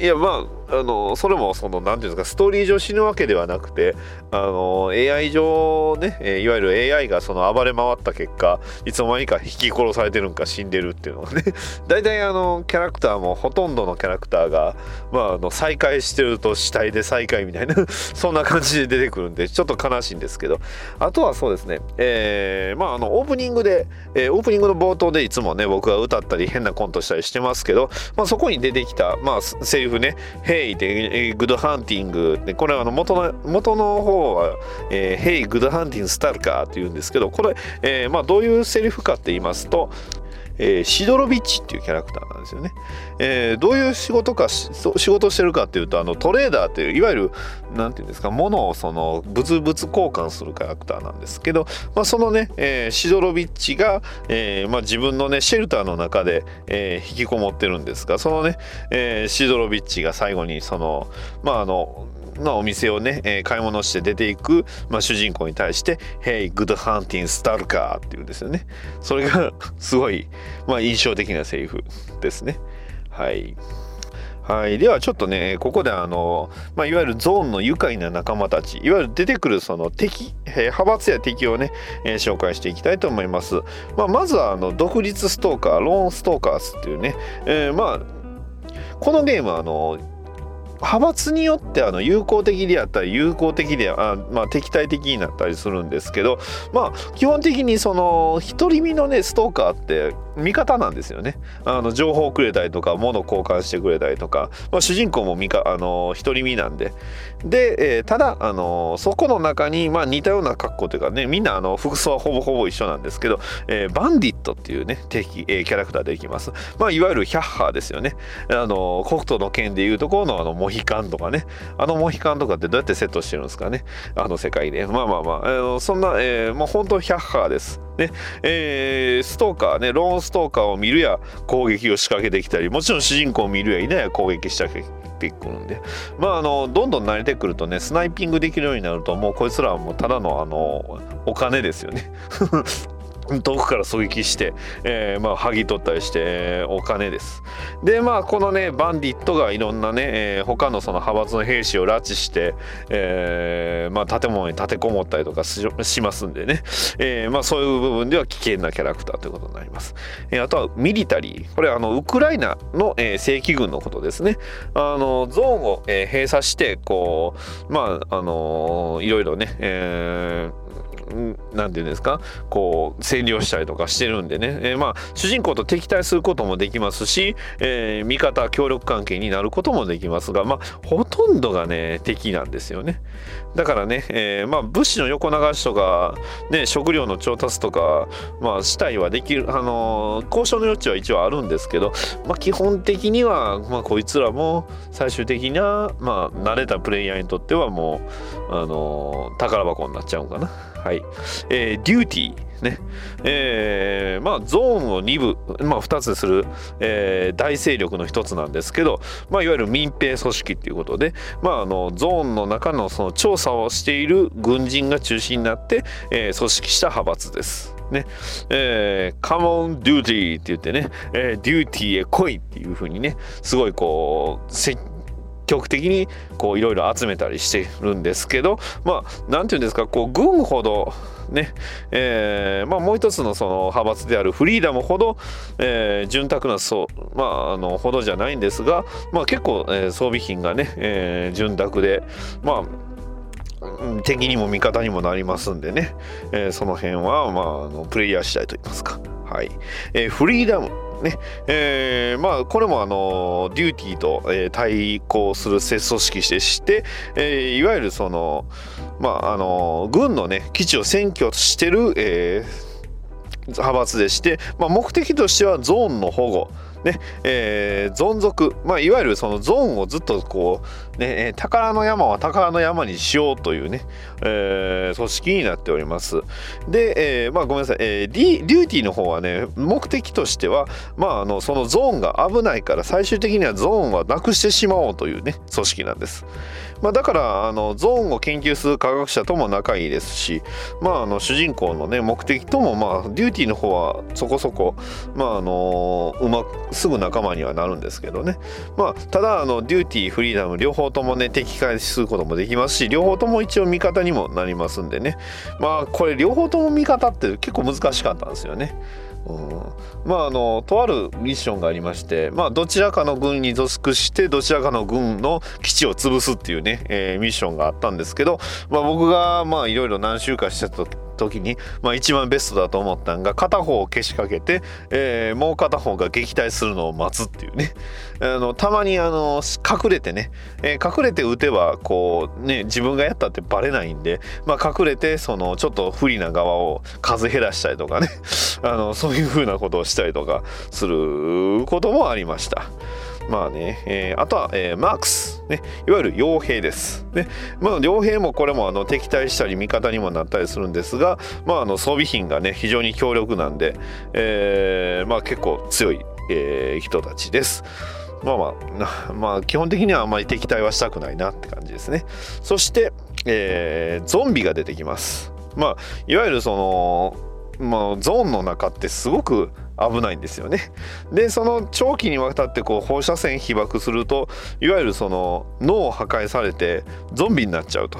いやまああのそれもその何ていうんですかストーリー上死ぬわけではなくてあの AI 上ねいわゆる AI がその暴れ回った結果いつの間にか轢き殺されてるんか死んでるっていうのがね。*laughs* 大体あのキャラクターもほとんどのキャラクターがまああの再会してると死体で再会みたいな *laughs* そんな感じで出てくるんでちょっと悲しいんですけど。あとはそうですねえー、まああのオープニングで、えー、オープニングの冒頭でいつもね僕が歌ったり変なコントしたりしてますけど、まあ、そこに出てきたまあ声リいうふうね「Hey で、え、 good hunting」これはあの元の元の方は「えー、 Hey good hunting stalker」っていうんですけどこれ、えーまあ、どういうセリフかって言いますとえー、シドロビッチっていうキャラクターなんですよね。えー、どういう仕事か仕事してるかっていうとあのトレーダーっていういわゆる何て言うんですか物をその物々交換するキャラクターなんですけど、まあ、そのね、えー、シドロビッチが、えーまあ、自分のねシェルターの中で、えー、引きこもってるんですがそのね、えー、シドロビッチが最後にそのまああののお店をね、えー、買い物して出ていく、まあ、主人公に対して「Hey, good hunting, Stalker」っていうんですよね。それが *laughs* すごい、まあ、印象的なセリフですね。はい。はい、ではちょっとねここであの、まあ、いわゆるゾーンの愉快な仲間たちいわゆる出てくるその敵、えー、派閥や敵をね、えー、紹介していきたいと思います、まあ、まずはあの独立ストーカーローンストーカーズっていうね、えー、まあこのゲームはあの派閥によってあの友好的であったり友好的であ、まあ、敵対的になったりするんですけどまあ基本的にその独り身のねストーカーって味方なんですよね。あの情報をくれたりとか物交換してくれたりとか、まあ、主人公も味かあの独り身なんで。で、えー、ただあのそこの中に、まあ、似たような格好というかねみんなあの服装はほぼほぼ一緒なんですけど、えー、バンディットっていうね敵、えー、キャラクターでいきます、まあ、いわゆるヒャッハーですよね。あの北斗の剣でいうところのあのモヒカンとかね。あのモヒカンとかってどうやってセットしてるんですかね。あの世界で。まあまあまあ、えー、そんな、えー、もう本当ヒャッハーです。ね。えー、ストーカーね。ローンストーカーを見るや攻撃を仕掛けてきたりもちろん主人公を見るやいないや攻撃仕掛ってくるんで。まああのどんどん慣れてくるとねスナイピングできるようになるともうこいつらはもうただのあのお金ですよね。遠くから狙撃して、えー、まあ、剥ぎ取ったりして、えー、お金です。で、まあ、このね、バンディットがいろんなね、えー、他のその派閥の兵士を拉致して、えまあ、建物に立てこもったりとかしますんでね、えまあ、そういう部分では危険なキャラクターということになります。えあとは、ミリタリー。これ、あの、ウクライナの、え正規軍のことですね。あの、ゾーンを、え閉鎖して、こう、まあ、あのいろいろね、えー何て言うんですか？こう占領したりとかしてるんでね、えー、まあ主人公と敵対することもできますし、えー、味方協力関係になることもできますがまあほとんどがね敵なんですよねだからね、えー、まあ物資の横流しとか、ね、食料の調達とかまあしたいはできるあのー、交渉の余地は一応あるんですけど、まあ、基本的には、まあ、こいつらも最終的にはまあ慣れたプレイヤーにとってはもうあのー、宝箱になっちゃうんかな。はい。えー、デューティー。ね。えー、まあ、ゾーンを2部、まあ、2つする、えー、大勢力の一つなんですけど、まあ、いわゆる民兵組織っていうことで、まあ、あの、ゾーンの中のその調査をしている軍人が中心になって、えー、組織した派閥です。ね。えー、come on duty って言ってね、えー、デューティーへ来いっていう風にね、すごいこう、極的にこういろいろ集めたりしてるんですけどまあ何て言うんですかこう軍ほどねえー、まあもう一つのその派閥であるフリーダムほど、えー、潤沢なそうまああのほどじゃないんですがまあ結構、えー、装備品がね、えー、潤沢でまあ敵にも味方にもなりますんでね、えーその辺は、まあ、あのプレイヤー次第といいますか、はい。えーフリーダム。ね。えーまあこれもあのデューティーと、えー対抗する組織でして、えーいわゆるそのまああの軍のね基地を占拠してる、えー派閥でして、まあ、目的としてはゾーンの保護ねえー、存続、まあ、いわゆるそのゾーンをずっとこう、ね、えー宝の山は宝の山にしようというね、えー組織になっております。で、えーまあ、ごめんなさい、えーディデューティーの方はね目的としては、まあ、あのそのゾーンが危ないから最終的にはゾーンはなくしてしまおうというね組織なんです。まあ、だからあのゾーンを研究する科学者とも仲いいですし、まあ、あの主人公のね目的とも、まあ、デューティーの方はそこそこ、まああのうまくすぐ仲間にはなるんですけどね、まあ、ただあのデューティーフリーダム両方ともね敵化することもできますし両方とも一応味方にもなりますんでねまあこれ両方とも味方って結構難しかったんですよね。うん、まああのとあるミッションがありまして、まあ、どちらかの軍に属してどちらかの軍の基地を潰すっていうね、えーミッションがあったんですけど、まあ、僕がまあいろいろ何週かしてた時に、まあ、一番ベストだと思ったのが片方をけしかけて、えーもう片方が撃退するのを待つっていうねあのたまにあの隠れてね、えー隠れて撃てばこうね自分がやったってバレないんで、まあ、隠れてそのちょっと不利な側を数減らしたりとかねあのそういう風なことをしたりとかすることもありました。まあね、えーあとは、えーマークス、ね、いわゆる傭兵です。ねまあ、傭兵もこれもあの敵対したり味方にもなったりするんですが、まあ、あの装備品がね非常に強力なんで、えーまあ、結構強い、えー人たちです。まあまあ、まあ、基本的にはあまり敵対はしたくないなって感じですね。そして、えーゾンビが出てきます。まあ、いわゆるその、まあ、ゾーンの中ってすごく危ないんですよね。でその長期にわたってこう放射線被爆するといわゆるその脳を破壊されてゾンビになっちゃうと。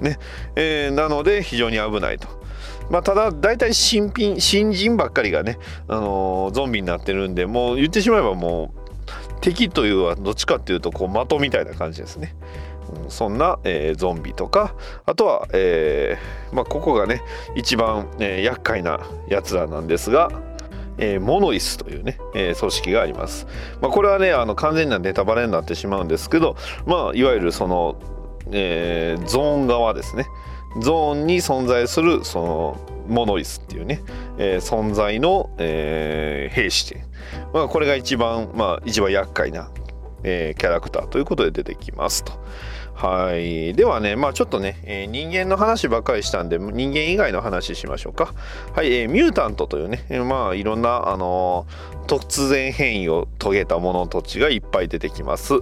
ねえーなので非常に危ないと。まあ、ただ大体新品新人ばっかりがね、あのーゾンビになってるんでもう言ってしまえばもう敵というはどっちかっていうとこう的みたいな感じですね。うんそんな、えーゾンビとかあとは、えーまあ、ここがね一番、えー厄介なやつらなんですが、えーモノイスというね、えー組織があります。まあ、これはねあの完全なネタバレになってしまうんですけど、まあ、いわゆるその、えーゾーン側ですねゾーンに存在するそのモノイスっていうね、えー存在の、えー兵士で、まあ、これが一番、まあ、一番厄介な、えーキャラクターということで出てきますと。はい。ではね、まあちょっとね、えー人間の話ばっかりしたんで、人間以外の話しましょうか。はい、えーミュータントというね、えーまあいろんな、あのー突然変異を遂げた者たちがいっぱい出てきます。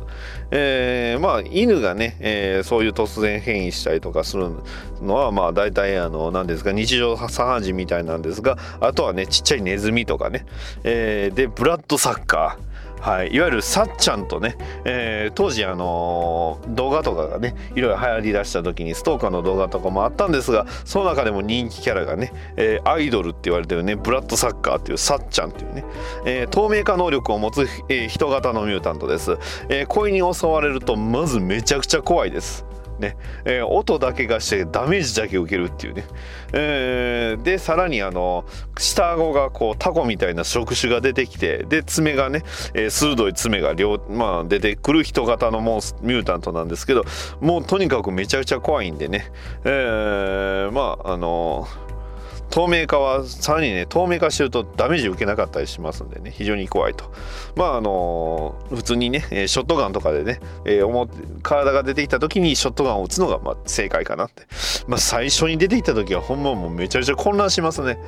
えーまあ犬がね、えーそういう突然変異したりとかするのは、まあ大体、あの、何ですか、日常茶飯事みたいなんですが、あとはね、ちっちゃいネズミとかね、えーで、ブラッドサッカー。はい、いわゆるさっちゃんとね、えー当時あのー動画とかがねいろいろ流行りだした時にストーカーの動画とかもあったんですがその中でも人気キャラがね、えーアイドルって言われてるねブラッドサッカーっていうさっちゃんっていうね、えー透明化能力を持つ、えー人型のミュータントです、えー恋に襲われるとまずめちゃくちゃ怖いです。ね。えー音だけがしてダメージだけ受けるっていうね、えーでさらにあの下顎がこうタコみたいな触手が出てきてで爪がね、えー鋭い爪が両、まあ、出てくる人型のモンスミュータントなんですけどもうとにかくめちゃくちゃ怖いんでね、えーまああの透明化はさらにね透明化してるとダメージ受けなかったりしますんでね。非常に怖いと。まああの普通にねショットガンとかでね、えー思体が出てきた時にショットガンを撃つのがまあ正解かなって。まあ最初に出てきた時はほんまもうめちゃくちゃ混乱しますね。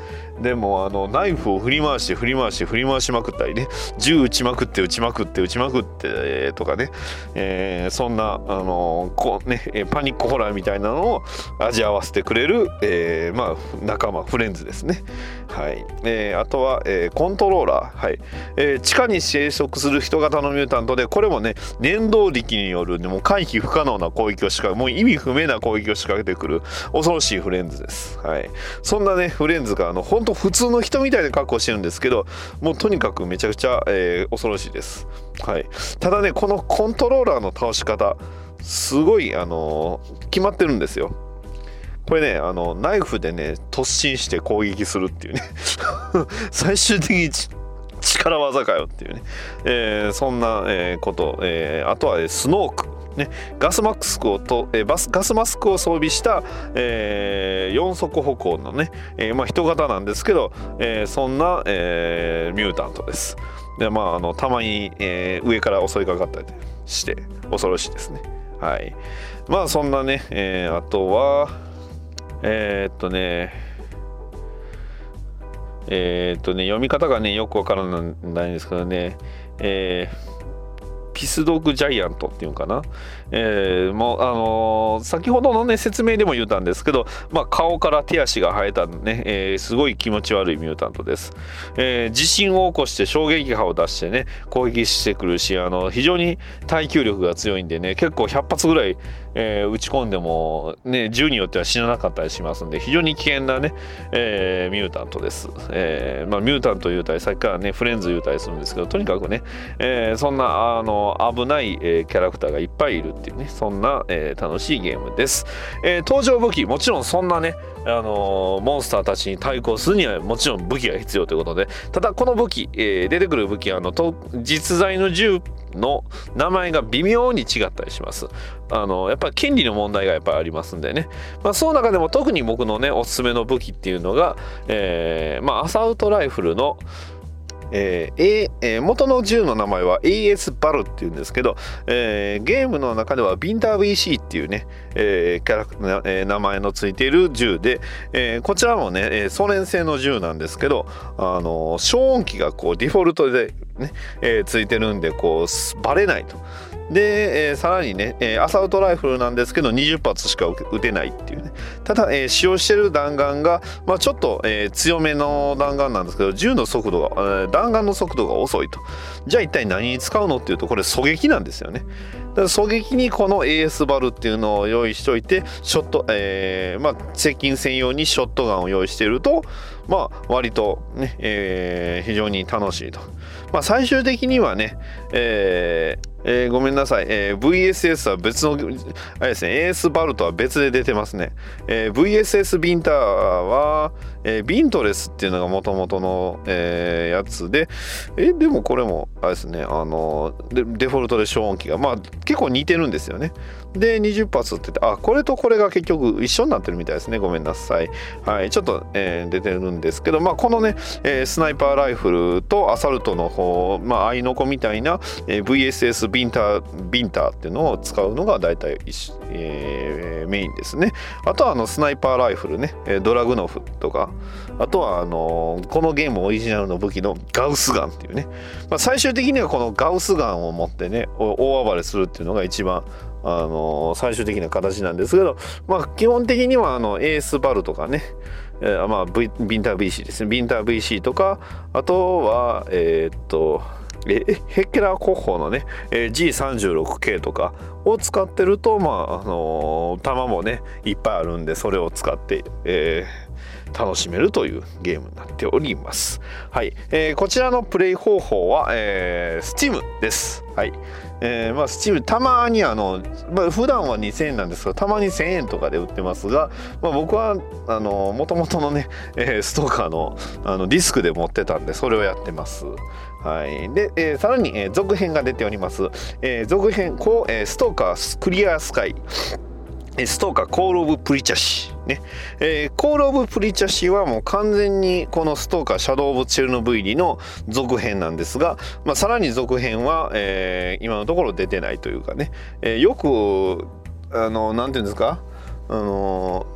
でもあのナイフを振り回して振り回して振り回しまくったりね。銃撃ちまくって撃ちまくって撃ちまくってとかね、えーそんなあのこうねパニックホラーみたいなのを味わわせてくれる、えーまあ仲間フレンズですね。はい、えーあとは、えーコントローラー。はい、えー地下に生息する人型のミュータントでこれもね念動力によるでも回避不可能な攻撃を仕掛けもう意味不明な攻撃を仕掛けてくる恐ろしいフレンズです。はいそんなねフレンズがあの本当普通の人みたいな格好してるんですけどもうとにかくめちゃくちゃ、えー恐ろしいです。はい。ただねこのコントローラーの倒し方すごいあのー決まってるんですよ。これねあのナイフでね突進して攻撃するっていうね。*laughs* 最終的に力技かよっていうね、えーそんな、えーこと、えーあとは、えースノークね、ガスマスクをと、えバスガスマスクを装備した、えー四足歩行のね、えーまあ、人型なんですけど、えーそんな、えーミュータントです。でまああのたまに、えー上から襲いかかったりして恐ろしいですね。はい。まあそんなね、えーあとはえーっとねえーっとね読み方がねよくわからないんですけどね、えーピスドッグジャイアントっていうのかな、えーもうあのー先ほどのね説明でも言ったんですけど、まあ、顔から手足が生えたね、えーすごい気持ち悪いミュータントです、えー地震を起こして衝撃波を出してね攻撃してくるしあの非常に耐久力が強いんでね結構100発ぐらい、えー撃ち込んでもね銃によっては死ななかったりしますんで非常に危険なね、えミュータントです、えまあ、ミュータント言うたりさっきからねフレンズ言うたりするんですけどとにかくね、えそんなあの危ない、えキャラクターがいっぱいいる。ていうねそんな、えー楽しいゲームです、えー登場武器もちろんそんなねあのーモンスターたちに対抗するにはもちろん武器が必要ということでただこの武器、えー出てくる武器はあのと実在の銃の名前が微妙に違ったりします。あのやっぱり権利の問題がやっぱりありますんでね、まあ、その中でも特に僕のねおすすめの武器っていうのが、えーまあ、アサウトライフルのえーえー元の銃の名前は AS バルっていうんですけど、えーゲームの中ではビンダー VC っていうね、えーキャラクなえー名前のついている銃で、えーこちらもね、えーソ連製の銃なんですけど、あのー消音器がこうデフォルトでね、えーついてるんでこうバレないと。で、えーさらにね、えーアサウトライフルなんですけど20発しか撃てないっていうね。ただ、えー使用してる弾丸が、まあ、ちょっと、えー強めの弾丸なんですけど銃の速度が、えー弾丸の速度が遅いと。じゃあ一体何に使うのっていうとこれ狙撃なんですよね。だから狙撃にこの AS バルっていうのを用意しといてショット、えーまあ、接近専用にショットガンを用意しているとまあ割とね、えー非常に楽しいと。まあ最終的にはね、えーえーごめんなさい、えー VSS は別のあれですね AS バルトは別で出てますね、えー VSS ビンターは、えービントレスっていうのがもともとの、えーやつでえでもこれもあれですねあのデデフォルトで消音器がまあ結構似てるんですよね。で20発っててあこれとこれが結局一緒になってるみたいですね。ごめんなさい。はい。ちょっと、えー出てるんですけどまあこのね、えースナイパーライフルとアサルトの方まあアイノコみたいな、えー VSS ビンタービンターっていうのを使うのが大体一、えーメインですね。あとはあのスナイパーライフルね、ドラグノフとか。あとはあのこのゲームオリジナルの武器のガウスガンっていうね、まあ、最終的にはこのガウスガンを持ってね大暴れするっていうのが一番あの最終的な形なんですけど、まあ、基本的にはあのエースバルとかね、えーまあ、v、ビンター BC ですねビンター BC とかあとはえーっとえヘッケラー国宝のね、えー G36K とかを使ってるとまああのー弾もねいっぱいあるんでそれを使って、えー楽しめるというゲームになっております。はい、えーこちらのプレイ方法は、えー、Steam です。はい。えーまあスチームたまにあの、まあ、普段は2000円なんですがたまに1000円とかで売ってますが、まあ、僕はあの元々のね、えーストーカーのあのディスクで持ってたんでそれをやってます。はい、で、えーさらに、え続編が出ております。え続編こう、えストーカークリアスカイストーカーコール・オブ・プリチャシね、えーコール・オブ・プリチャシはもう完全にこのストーカーシャドウ・オブ・チェルノブイリの続編なんですが、まあ、さらに続編は、えー今のところ出てないというかね、えーよくあのなんていうんですか？あの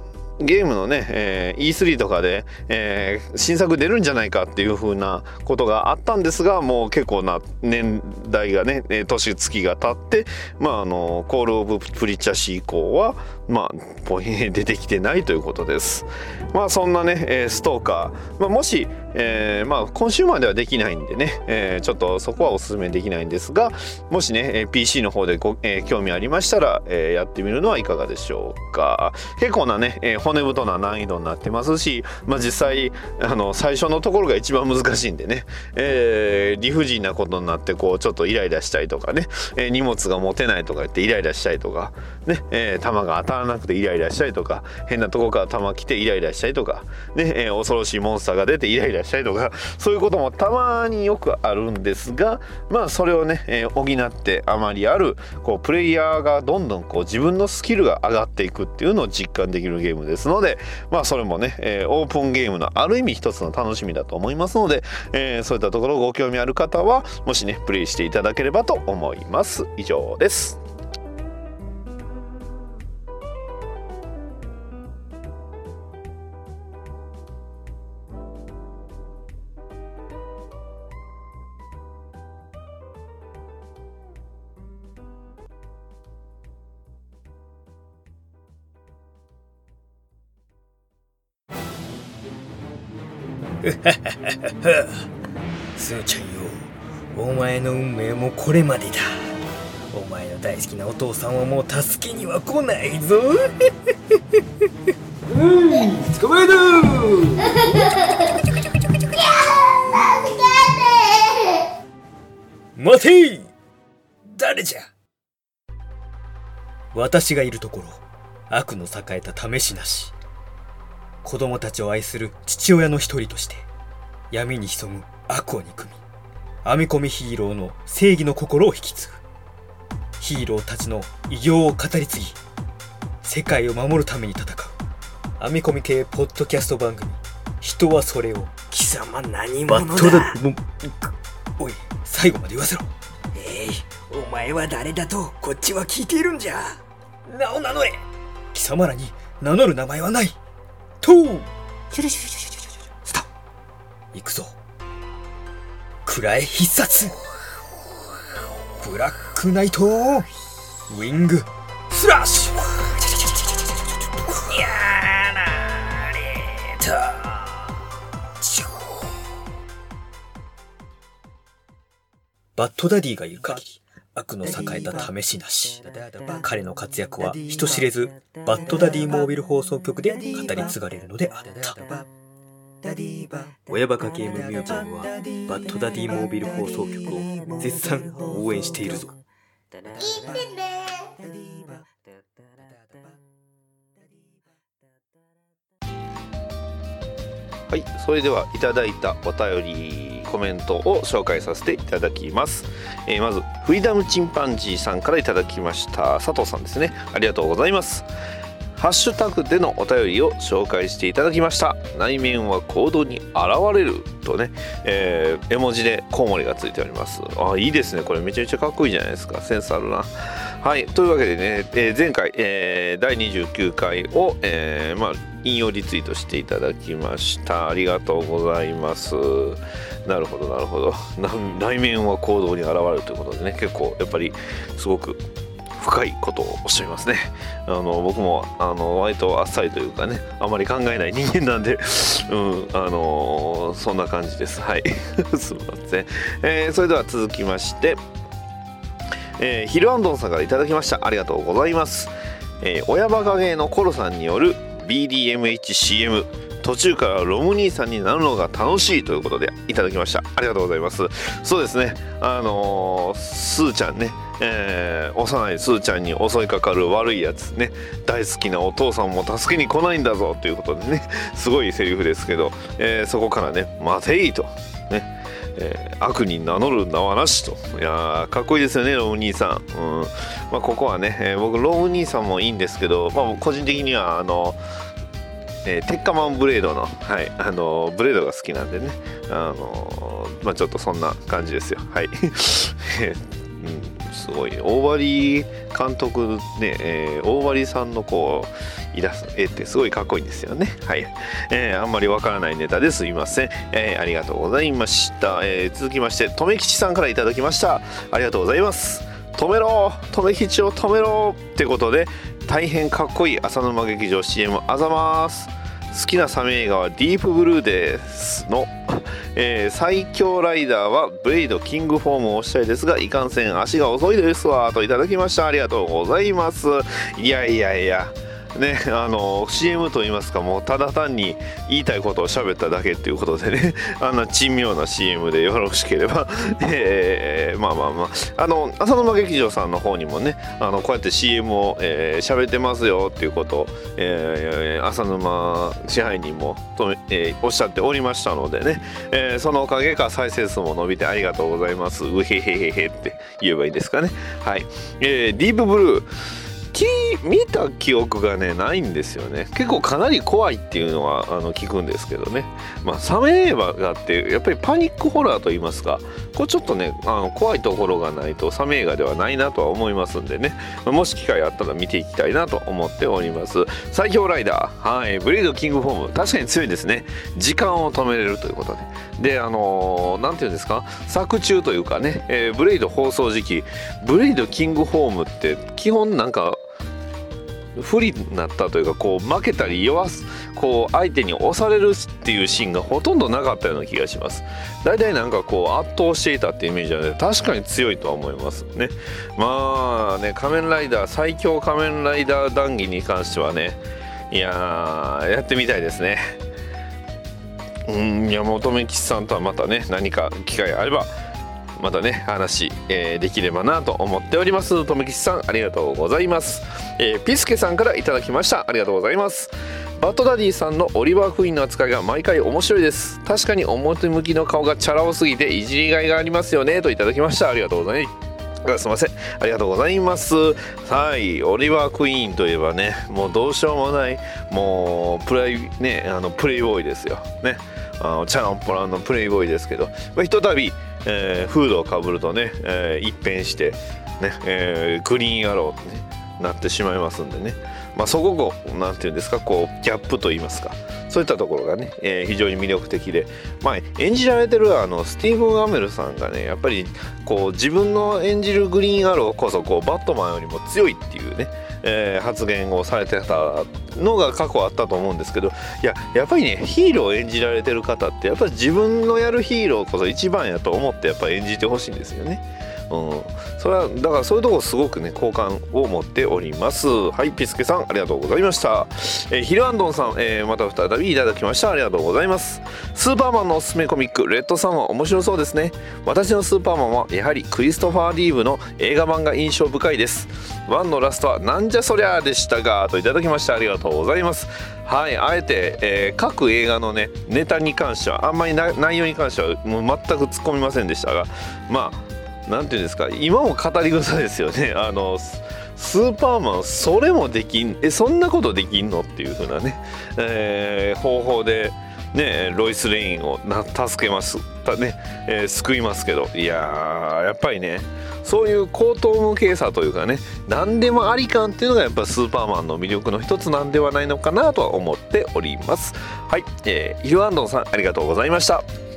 ゲームのね、えー E3 とかで、えー新作出るんじゃないかっていう風なことがあったんですがもう結構な年代がね年月が経ってまああのコール・オブ・プリチャシ以降はまあポイ出てきてないということです。まあそんなね、えストーカー、まあ、もし、えーまあ今週まではできないんでね、えーちょっとそこはおすすめできないんですがもしね、PC の方でご、えー興味ありましたら、えーやってみるのはいかがでしょうか。結構なね、えー骨太な難易度になってますし、まあ、実際あの最初のところが一番難しいんでね、えー理不尽なことになってこうちょっとイライラしたりとかね、えー荷物が持てないとか言ってイライラしたりとか。ね、えー弾が当たらなくてイライラしたりとか。変なとこから弾来てイライラしたりとか。ね、えー恐ろしいモンスターが出てイライラらっしたりとかそういうこともたまによくあるんですがまあそれをね、え補ってあまりあるこうプレイヤーがどんどんこう自分のスキルが上がっていくっていうのを実感できるゲームですのでまあそれもね、えオープンゲームのある意味一つの楽しみだと思いますので、えそういったところご興味ある方はもしねプレイしていただければと思います。以上です。スーちゃん。よお前の運命もこれまでだお前の大好きなお父さん。はもう助けには来ないぞうん。捕まえた待て誰じゃ私がいるところ悪の栄えた試しなし子供たちを愛する父親の一人として闇に潜む悪を憎み編み込みヒーローの正義の心を引き継ぐ。ヒーローたちの偉業を語り継ぎ世界を守るために戦う。編み込み系ポッドキャスト番組人はそれを貴様何者だ。おい最後まで言わせろ。えいお前は誰だとこっちは聞いているんじゃ。名を名乗れ。貴様らに名乗る名前はないとうシュルシュルシュルシュルシュルスタ行くぞ暗え必殺ブラックナイトウィングスラッシュやられたバッドダディがいる限り悪の栄えた試しなし彼の活躍は人知れずバッドダディモービル放送局で語り継がれるのであった。親バカゲームミュージアムはバッドダディモービル放送局を絶賛応援しているぞ。はいそれではいただいたお便りコメントを紹介させていただきます、えーまずフリーダムチンパンジーさんからいただきました。佐藤さんですね。ありがとうございます。ハッシュタグでのお便りを紹介していただきました。内面は行動に現れる。とね、えー絵文字でコウモリがついております。あいいですね。これめちゃめちゃかっこいいじゃないですか。センスあるな。はい。というわけでね、えー前回、えー第29回を、えーまあ引用リツイートしていただきました。ありがとうございます。なるほどなるほど。内面は行動に現れるということでね結構やっぱりすごく深いことをおっしゃいますね。あの僕もあの割とあっさりというかねあまり考えない人間なんで *laughs* うんあのそんな感じです。はい。*laughs* すみません、えーそれでは続きましてえーヒルアンドンさんからいただきました。ありがとうございます、えー親バカゲーのコロさんによる BDMHCM 途中からロム兄さんになるのが楽しいということでいただきました。ありがとうございます。そうですね。あのースーちゃんね。えー幼いスーちゃんに襲いかかる悪いやつね。大好きなお父さんも助けに来ないんだぞということでね。すごいセリフですけど、えーそこからね「待てい」と。ね。えー悪に名乗る名はなしと。いやーかっこいいですよねロム兄さん、うん。まあ、ここはね、えー僕ロム兄さんもいいんですけど、まあ、個人的にはあの、えーテッカマンブレードの,、はい、あのブレードが好きなんでね。あのまあちょっとそんな感じですよ。はい、*laughs* うん、すごい。大張監督ね、えー大張さんのこうイラスト絵ってすごいかっこいいんですよね。はい、えーあんまりわからないネタですいません、えーありがとうございました、え続きましてとめきちさんからいただきました。ありがとうございます。止めろとめきちを止めろってことで大変かっこいい浅沼劇場 CM あざます。好きなサメ映画はディープブルーですの、えー最強ライダーはブレイドキングフォームをしたいですがいかんせん足が遅いですわといただきました。ありがとうございます。いやいやいや。ね、あの CM といいますかもうただ単に言いたいことを喋っただけっていうことでね *laughs* あんな珍妙な CM でよろしければ、*laughs* えーまあまあまあ。あの浅沼劇場さんの方にもねあのこうやって CM を喋、えーってますよっていうことを、えー浅沼支配人もと、えーおっしゃっておりましたのでね、えーそのおかげか再生数も伸びてありがとうございます。うへへへへって言えばいいですかね。はい、えーディープブルーき見た記憶がねないんですよね。結構かなり怖いっていうのはあの聞くんですけどね。まあサメ映画があってやっぱりパニックホラーと言いますかこれちょっとねあの怖いところがないとサメ映画ではないなとは思いますんでね。まあもし機会あったら見ていきたいなと思っております。最強ライダー。はい。ブリードキングフォーム。確かに強いですね。時間を止めれるということで。であのなんていうんですか？作中というかね、えーブレイド放送時期。ブレイドキングフォームって基本なんか不利になったというかこう負けたり弱すこう相手に押されるっていうシーンがほとんどなかったような気がします。大体なんかこう圧倒していたっていうイメージなので確かに強いとは思いますね。まあね仮面ライダー最強仮面ライダー談義に関してはねいややってみたいですね。うん山本め吉さんとはまたね何か機会あればまたね話、えーできればなと思っております。とめきちさんありがとうございます、えーピスケさんからいただきました。ありがとうございます。バッドダディさんのオリバー・クイーンの扱いが毎回面白いです。確かに表向きの顔がチャラ男すぎていじりがいがありますよねといただきました。ありがとうございます。すいません。ありがとうございます。はい。オリバー・クイーンといえばねもうどうしようもないもうプレイねあのプレイボーイですよ。ね。あのチャランポランのプレイボーイですけど、まあ、ひとたび、えーフードをかぶるとね、えー一変してね、えーグリーンアローって、ね、なってしまいますんでね。まあそこをなんていうんですかこうギャップと言いますか。そういったところがね、えー非常に魅力的で、まあ、演じられてるあのスティーブン・アメルさんがねやっぱりこう自分の演じるグリーンアローこそこうバットマンよりも強いっていうね、えー発言をされてたのが過去あったと思うんですけどいややっぱりねヒーローを演じられてる方ってやっぱり自分のやるヒーローこそ一番やと思ってやっぱ演じてほしいんですよね。うん、それはだからそういうとこすごくね好感を持っております。はいピスケさんありがとうございました、えヒルアンドンさん、えーまた再びいただきました。ありがとうございます。スーパーマンのおすすめコミックレッドさんは面白そうですね。私のスーパーマンはやはりクリストファー・リーブの映画版が印象深いです。ワンのラストはなんじゃそりゃでしたがといただきました。ありがとうございます。はいあえて、えー各映画のねネタに関してはあんまり内容に関してはもう全く突っ込みませんでしたがまあなんていうんですか今も語り草ですよね。*laughs* あのスーパーマンそれもできんえそんなことできんのっていう風なね、えー方法でねロイス・レインをな助けます。たね、えー救いますけど。いややっぱりねそういう高等無形さというかね何でもあり感っていうのがやっぱスーパーマンの魅力の一つなんではないのかなとは思っております。はい、えー、イルアンドンさんありがとうございました。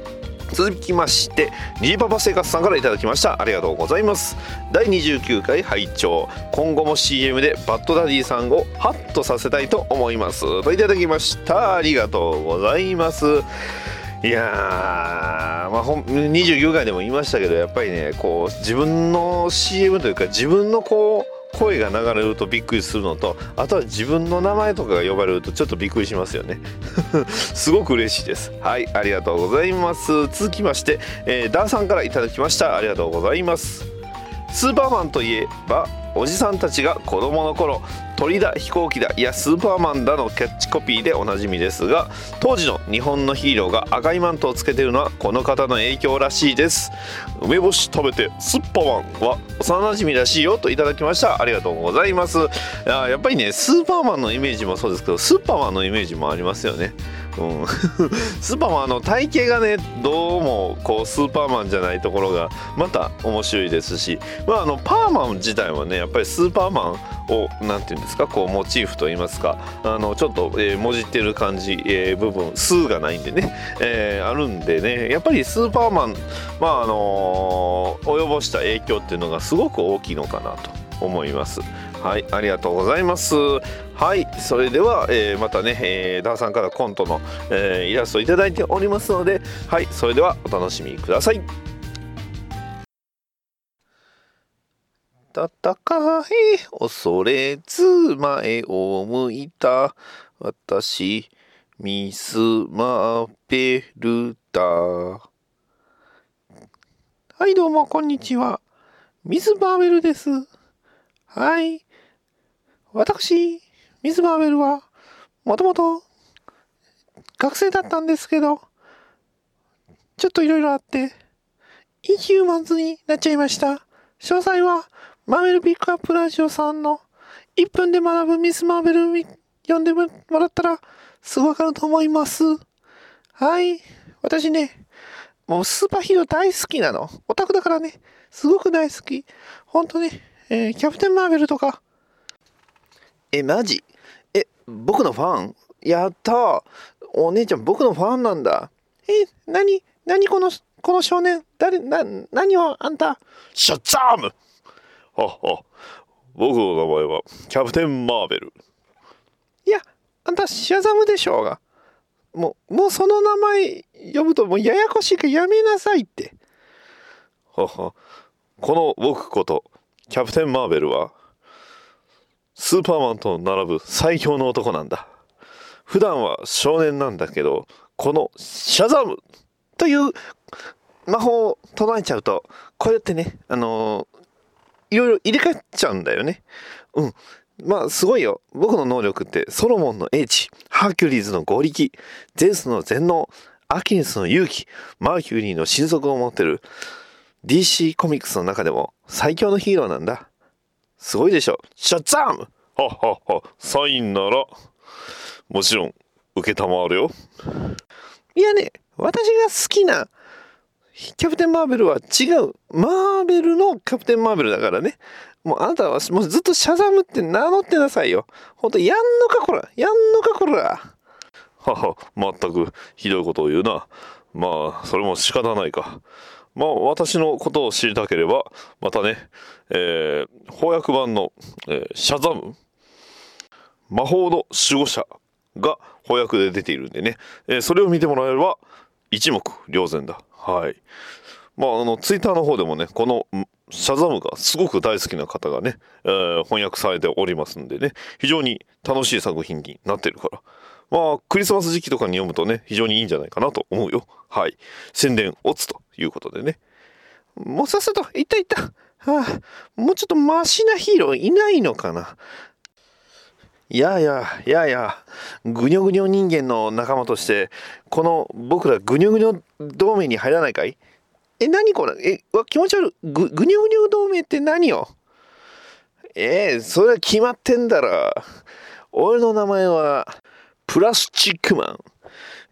続きましてニジパパ生活さんからいただきました。ありがとうございます。第29回拝聴。今後も CM でバッドダディさんをハッとさせたいと思います。といただきました。ありがとうございます。いやー、まあ、ほん29回でも言いましたけどやっぱりねこう自分の CM というか自分のこう声が流れるとびっくりするのとあとは自分の名前とかが呼ばれるとちょっとびっくりしますよね。*laughs* すごく嬉しいです。はいありがとうございます。続きまして、えーダーさんから頂きました。ありがとうございます。スーパーマンといえばおじさんたちが子供の頃鳥だ飛行機だ。いやスーパーマンだのキャッチコピーでおなじみですが当時の日本のヒーローが赤いマントをつけてるのはこの方の影響らしいです。梅干し食べてスーパーマンは幼馴染らしいよといただきました。ありがとうございます。あやっぱりねスーパーマンのイメージもそうですけどスーパーマンのイメージもありますよね。うん、*laughs* スーパーマンあの体型がねどうもこうスーパーマンじゃないところがまた面白いですし、まあ、あのパーマン自体はねやっぱりスーパーマンをなんていうんですかこうモチーフといいますか。あのちょっと、えーもじってる感じ、えー部分数がないんでね、えーあるんでね。やっぱりスーパーマンまああの及ぼした影響っていうのがすごく大きいのかなと思います。はいありがとうございます。はいそれでは、えーまたね、えーダーさんからコントの、えーイラストいただいておりますのではいそれではお楽しみください。戦い恐れず前を向いた。私ミスマーベルだはいどうもこんにちは。ミスマーベルです。はい。私ミスマーベルはもともと学生だったんですけどちょっといろいろあってインヒューマンズになっちゃいました詳細はマーベルピックアップラジオさんの1分で学ぶミス・マーベルに読んでもらったらすぐわかると思います。はい。私ね、もうスーパーヒーロー大好きなの。オタクだからね、すごく大好き。ほんとね、えーキャプテン・マーベルとか。え、マジ？え、僕のファン？やったー。お姉ちゃん僕のファンなんだ。え、なになにこの、この少年？誰、な、何をあんた？シャッザーム。はっは。僕の名前はキャプテン・マーベル。いや、あんたシャザムでしょうが。もう、もうその名前呼ぶともうややこしいからやめなさいって。はっは。この僕ことキャプテン・マーベルはスーパーマンと並ぶ最強の男なんだ。普段は少年なんだけど、このシャザムという魔法を唱えちゃうと、こうやってね、あのーいろいろ入れ替えちゃうんだよね。うん。まあ、すごいよ。僕の能力って、ソロモンの英知、ハーキュリーズの合力、ゼウスの全能、アキネスの勇気、マーキュリーの神速を持ってる、DC コミックスの中でも最強のヒーローなんだ。すごいでしょ。シャッザームはっはっは、サインなら、もちろん、受けたまわるよ。いやね、私が好きなキャプテン・マーベルは違う。マーベルのキャプテン・マーベルだからね。もうあなたはもうずっとシャザムって名乗ってなさいよ。ほんと、やんのかこら。やんのかこら。はは、まったくひどいことを言うな。まあ、それも仕方ないか。まあ、私のことを知りたければ、またね、えー、翻訳版の、えーシャザム魔法の守護者が翻訳で出ているんでね、えーそれを見てもらえれば一目瞭然だ。はい。まあ、あの、ツイッターの方でもね、このシャザムがすごく大好きな方がね、えー翻訳されておりますんでね、非常に楽しい作品になってるから。まあ、クリスマス時期とかに読むとね、非常にいいんじゃないかなと思うよ。はい。宣伝オツということでね。もうさっさと、いったいった。はあ、もうちょっとマシなヒーローいないのかな。いやいや、いやいや、ぐにょぐにょ人間の仲間として、この僕らぐにょぐにょ同盟に入らないかい？え、何これ？え、わ、気持ち悪い。ぐ、ぐにょぐにょ同盟って何よ？えー、それは決まってんだろ。俺の名前は、プラスチックマン。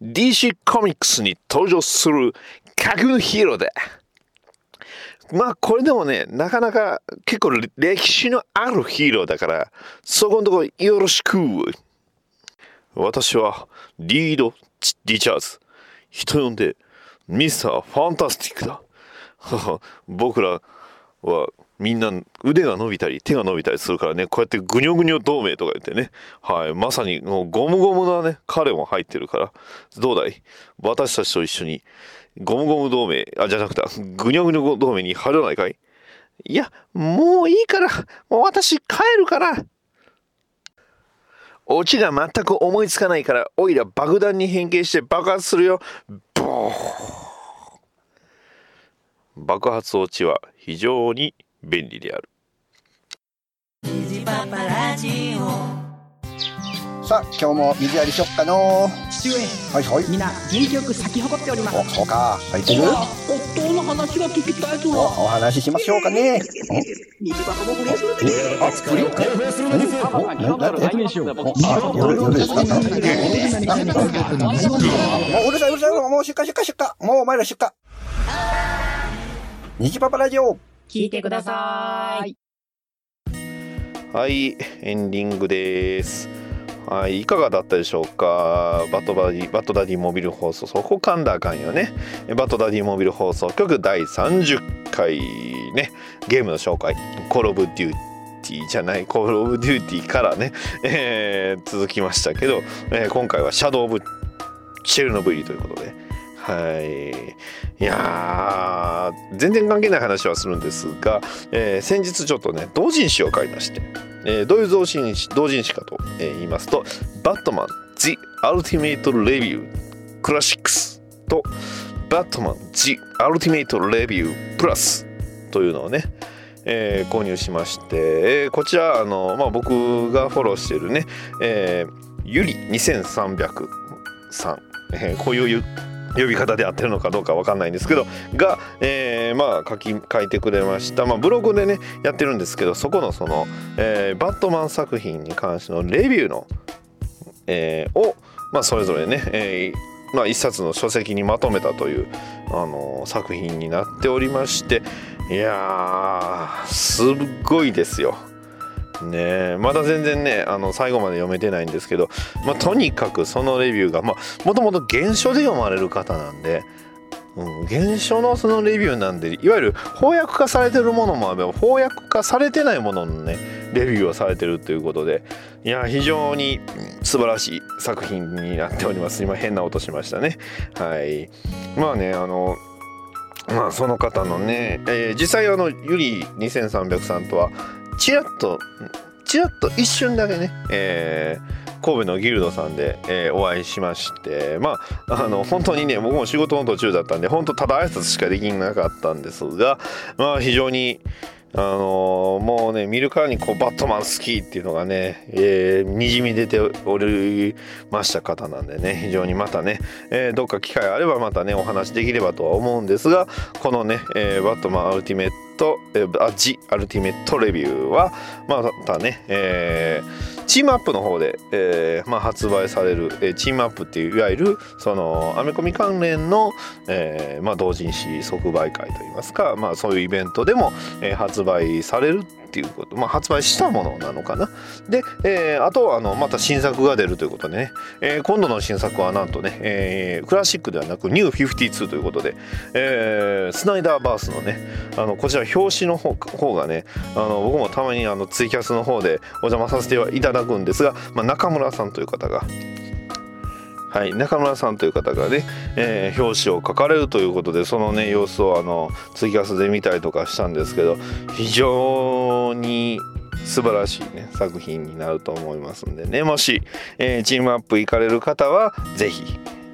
DC コミックスに登場する架空のヒーローだ。まあこれでもね、なかなか結構歴史のあるヒーローだから、そこのとこよろしく。私はリード・リチャーズ。人呼んでミスター・ファンタスティックだ。*laughs* 僕らはみんな腕が伸びたり手が伸びたりするからね、こうやってぐにょぐにょ同盟とか言ってね、はい、まさにもうゴムゴムなね、彼も入ってるから、どうだい？私たちと一緒に。ゴムゴム同盟、あ、じゃなくて、ぐにょぐにょ同盟に入らないかい？いや、もういいから、もう私帰るから。オチが全く思いつかないから、おいら爆弾に変形して爆発するよ。ボー。爆発オチは非常に便利である。さあ今日も水やりしよっかの。父上。はいはい。みんな元気よく咲き誇っております。おそうか入ってる？夫の話が聞きたいぞ。おお話ししましょうかね。虹箱の不倫するおあ不倫何おななえおあ夜夜ですかなもううるさいうるさいもう出荷出荷出荷もうお前ら出荷虹パパラジオ聞いてくださいはい、エンディングです。はい、いかがだったでしょうか？バトダディ、バトダディモビル放送、そこ噛んだあかんよね。バトダディモビル放送局第30回ね、ゲームの紹介、コールオブデューティーじゃないコール・オブ・デューティーからね、えー続きましたけど、えー今回はシャドウ・オブ・チェルノブイリということではい。いや全然関係ない話はするんですが、えー先日ちょっとね同人誌を買いまして、えーどういう同人誌同人誌かと、えー言いますと「バットマン The Ultimate Review クラシックス」と「バットマン The Ultimate Review プラス」というのをねえー購入しまして、えーこちらあの、まあ、僕がフォローしているね、えーゆり2300さん、えーこういう呼び方で合ってるのかどうかわかんないんですけどが、えーまあ書き書いてくれました、まあ、ブログでねやってるんですけどそこのその、えーバットマン作品に関してのレビューの、えーを、まあ、それぞれね、えーまあ、一冊の書籍にまとめたという、あのー作品になっておりましていやーすっごいですよ。ね。えまだ全然ねあの最後まで読めてないんですけど、まあ、とにかくそのレビューがまあもともと原書で読まれる方なんで、うん、原書のそのレビューなんでいわゆる翻訳化されてるものもあれば翻訳化されてないもののねレビューをされてるということでいや非常に素晴らしい作品になっております。今変な音しましたね。はい。まあねあのまあその方のね、えー実際あのゆり2300さんとはちらっとちらっと一瞬だけね、えー神戸のギルドさんで、えーお会いしましてまああの本当にね僕も仕事の途中だったんで本当ただ挨拶しかできなかったんですがまあ非常にあのーもうね見るからにこうバットマン好きっていうのがね、えーにじみ出ておりました方なんでね非常にまたね、えーどっか機会あればまたねお話できればとは思うんですがこのね、えーバットマンアルティメット、えーあジアルティメットレビューはまたね、えーチームアップの方で、えーまあ、発売される、えーチームアップっていういわゆるそのアメコミ関連の、えーまあ、同人誌即売会といいますか、まあ、そういうイベントでも、えー発売されるっていうこと、まあ、発売したものなのかな。で、えーあとはあのまた新作が出るということでね、えー今度の新作はなんとね、えークラシックではなくニュー52ということで、えースナイダーバースのねあのこちら表紙の方方がねあの僕もたまにあのツイキャスの方でお邪魔させていただくんですが、まあ、中村さんという方がはい、中村さんという方がね、えー表紙を書かれるということでそのね様子をあのツイキャスで見たりとかしたんですけど非常に素晴らしいね作品になると思いますんでね。もし、えーチームアップ行かれる方はぜひ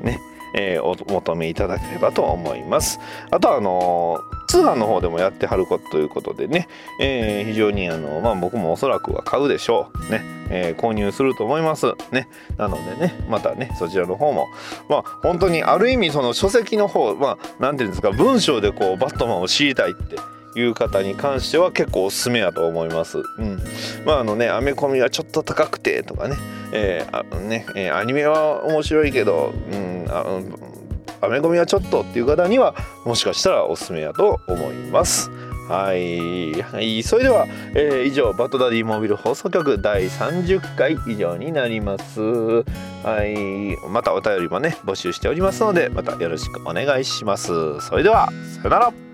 ね、えーお求めいただければと思います。あとはあのー通販の方でもやってはることということでね、えー非常にあのまあ僕もおそらくは買うでしょうね、えー購入すると思います。ね。なのでねまたねそちらの方もまあ本当にある意味その書籍の方まあなんていうんですか文章でこうバットマンを知りたいっていう方に関しては結構おすすめやと思います。うん、まああのねアメコミはちょっと高くてとかね,、えーあねえーアニメは面白いけど、うん、あうんアメコミはちょっとっていう方にはもしかしたらおすすめやと思います。はい、はい、それでは、えー以上バットダディモービル放送局第30回以上になります。はい、またお便りもね募集しておりますのでまたよろしくお願いします。それではさよなら。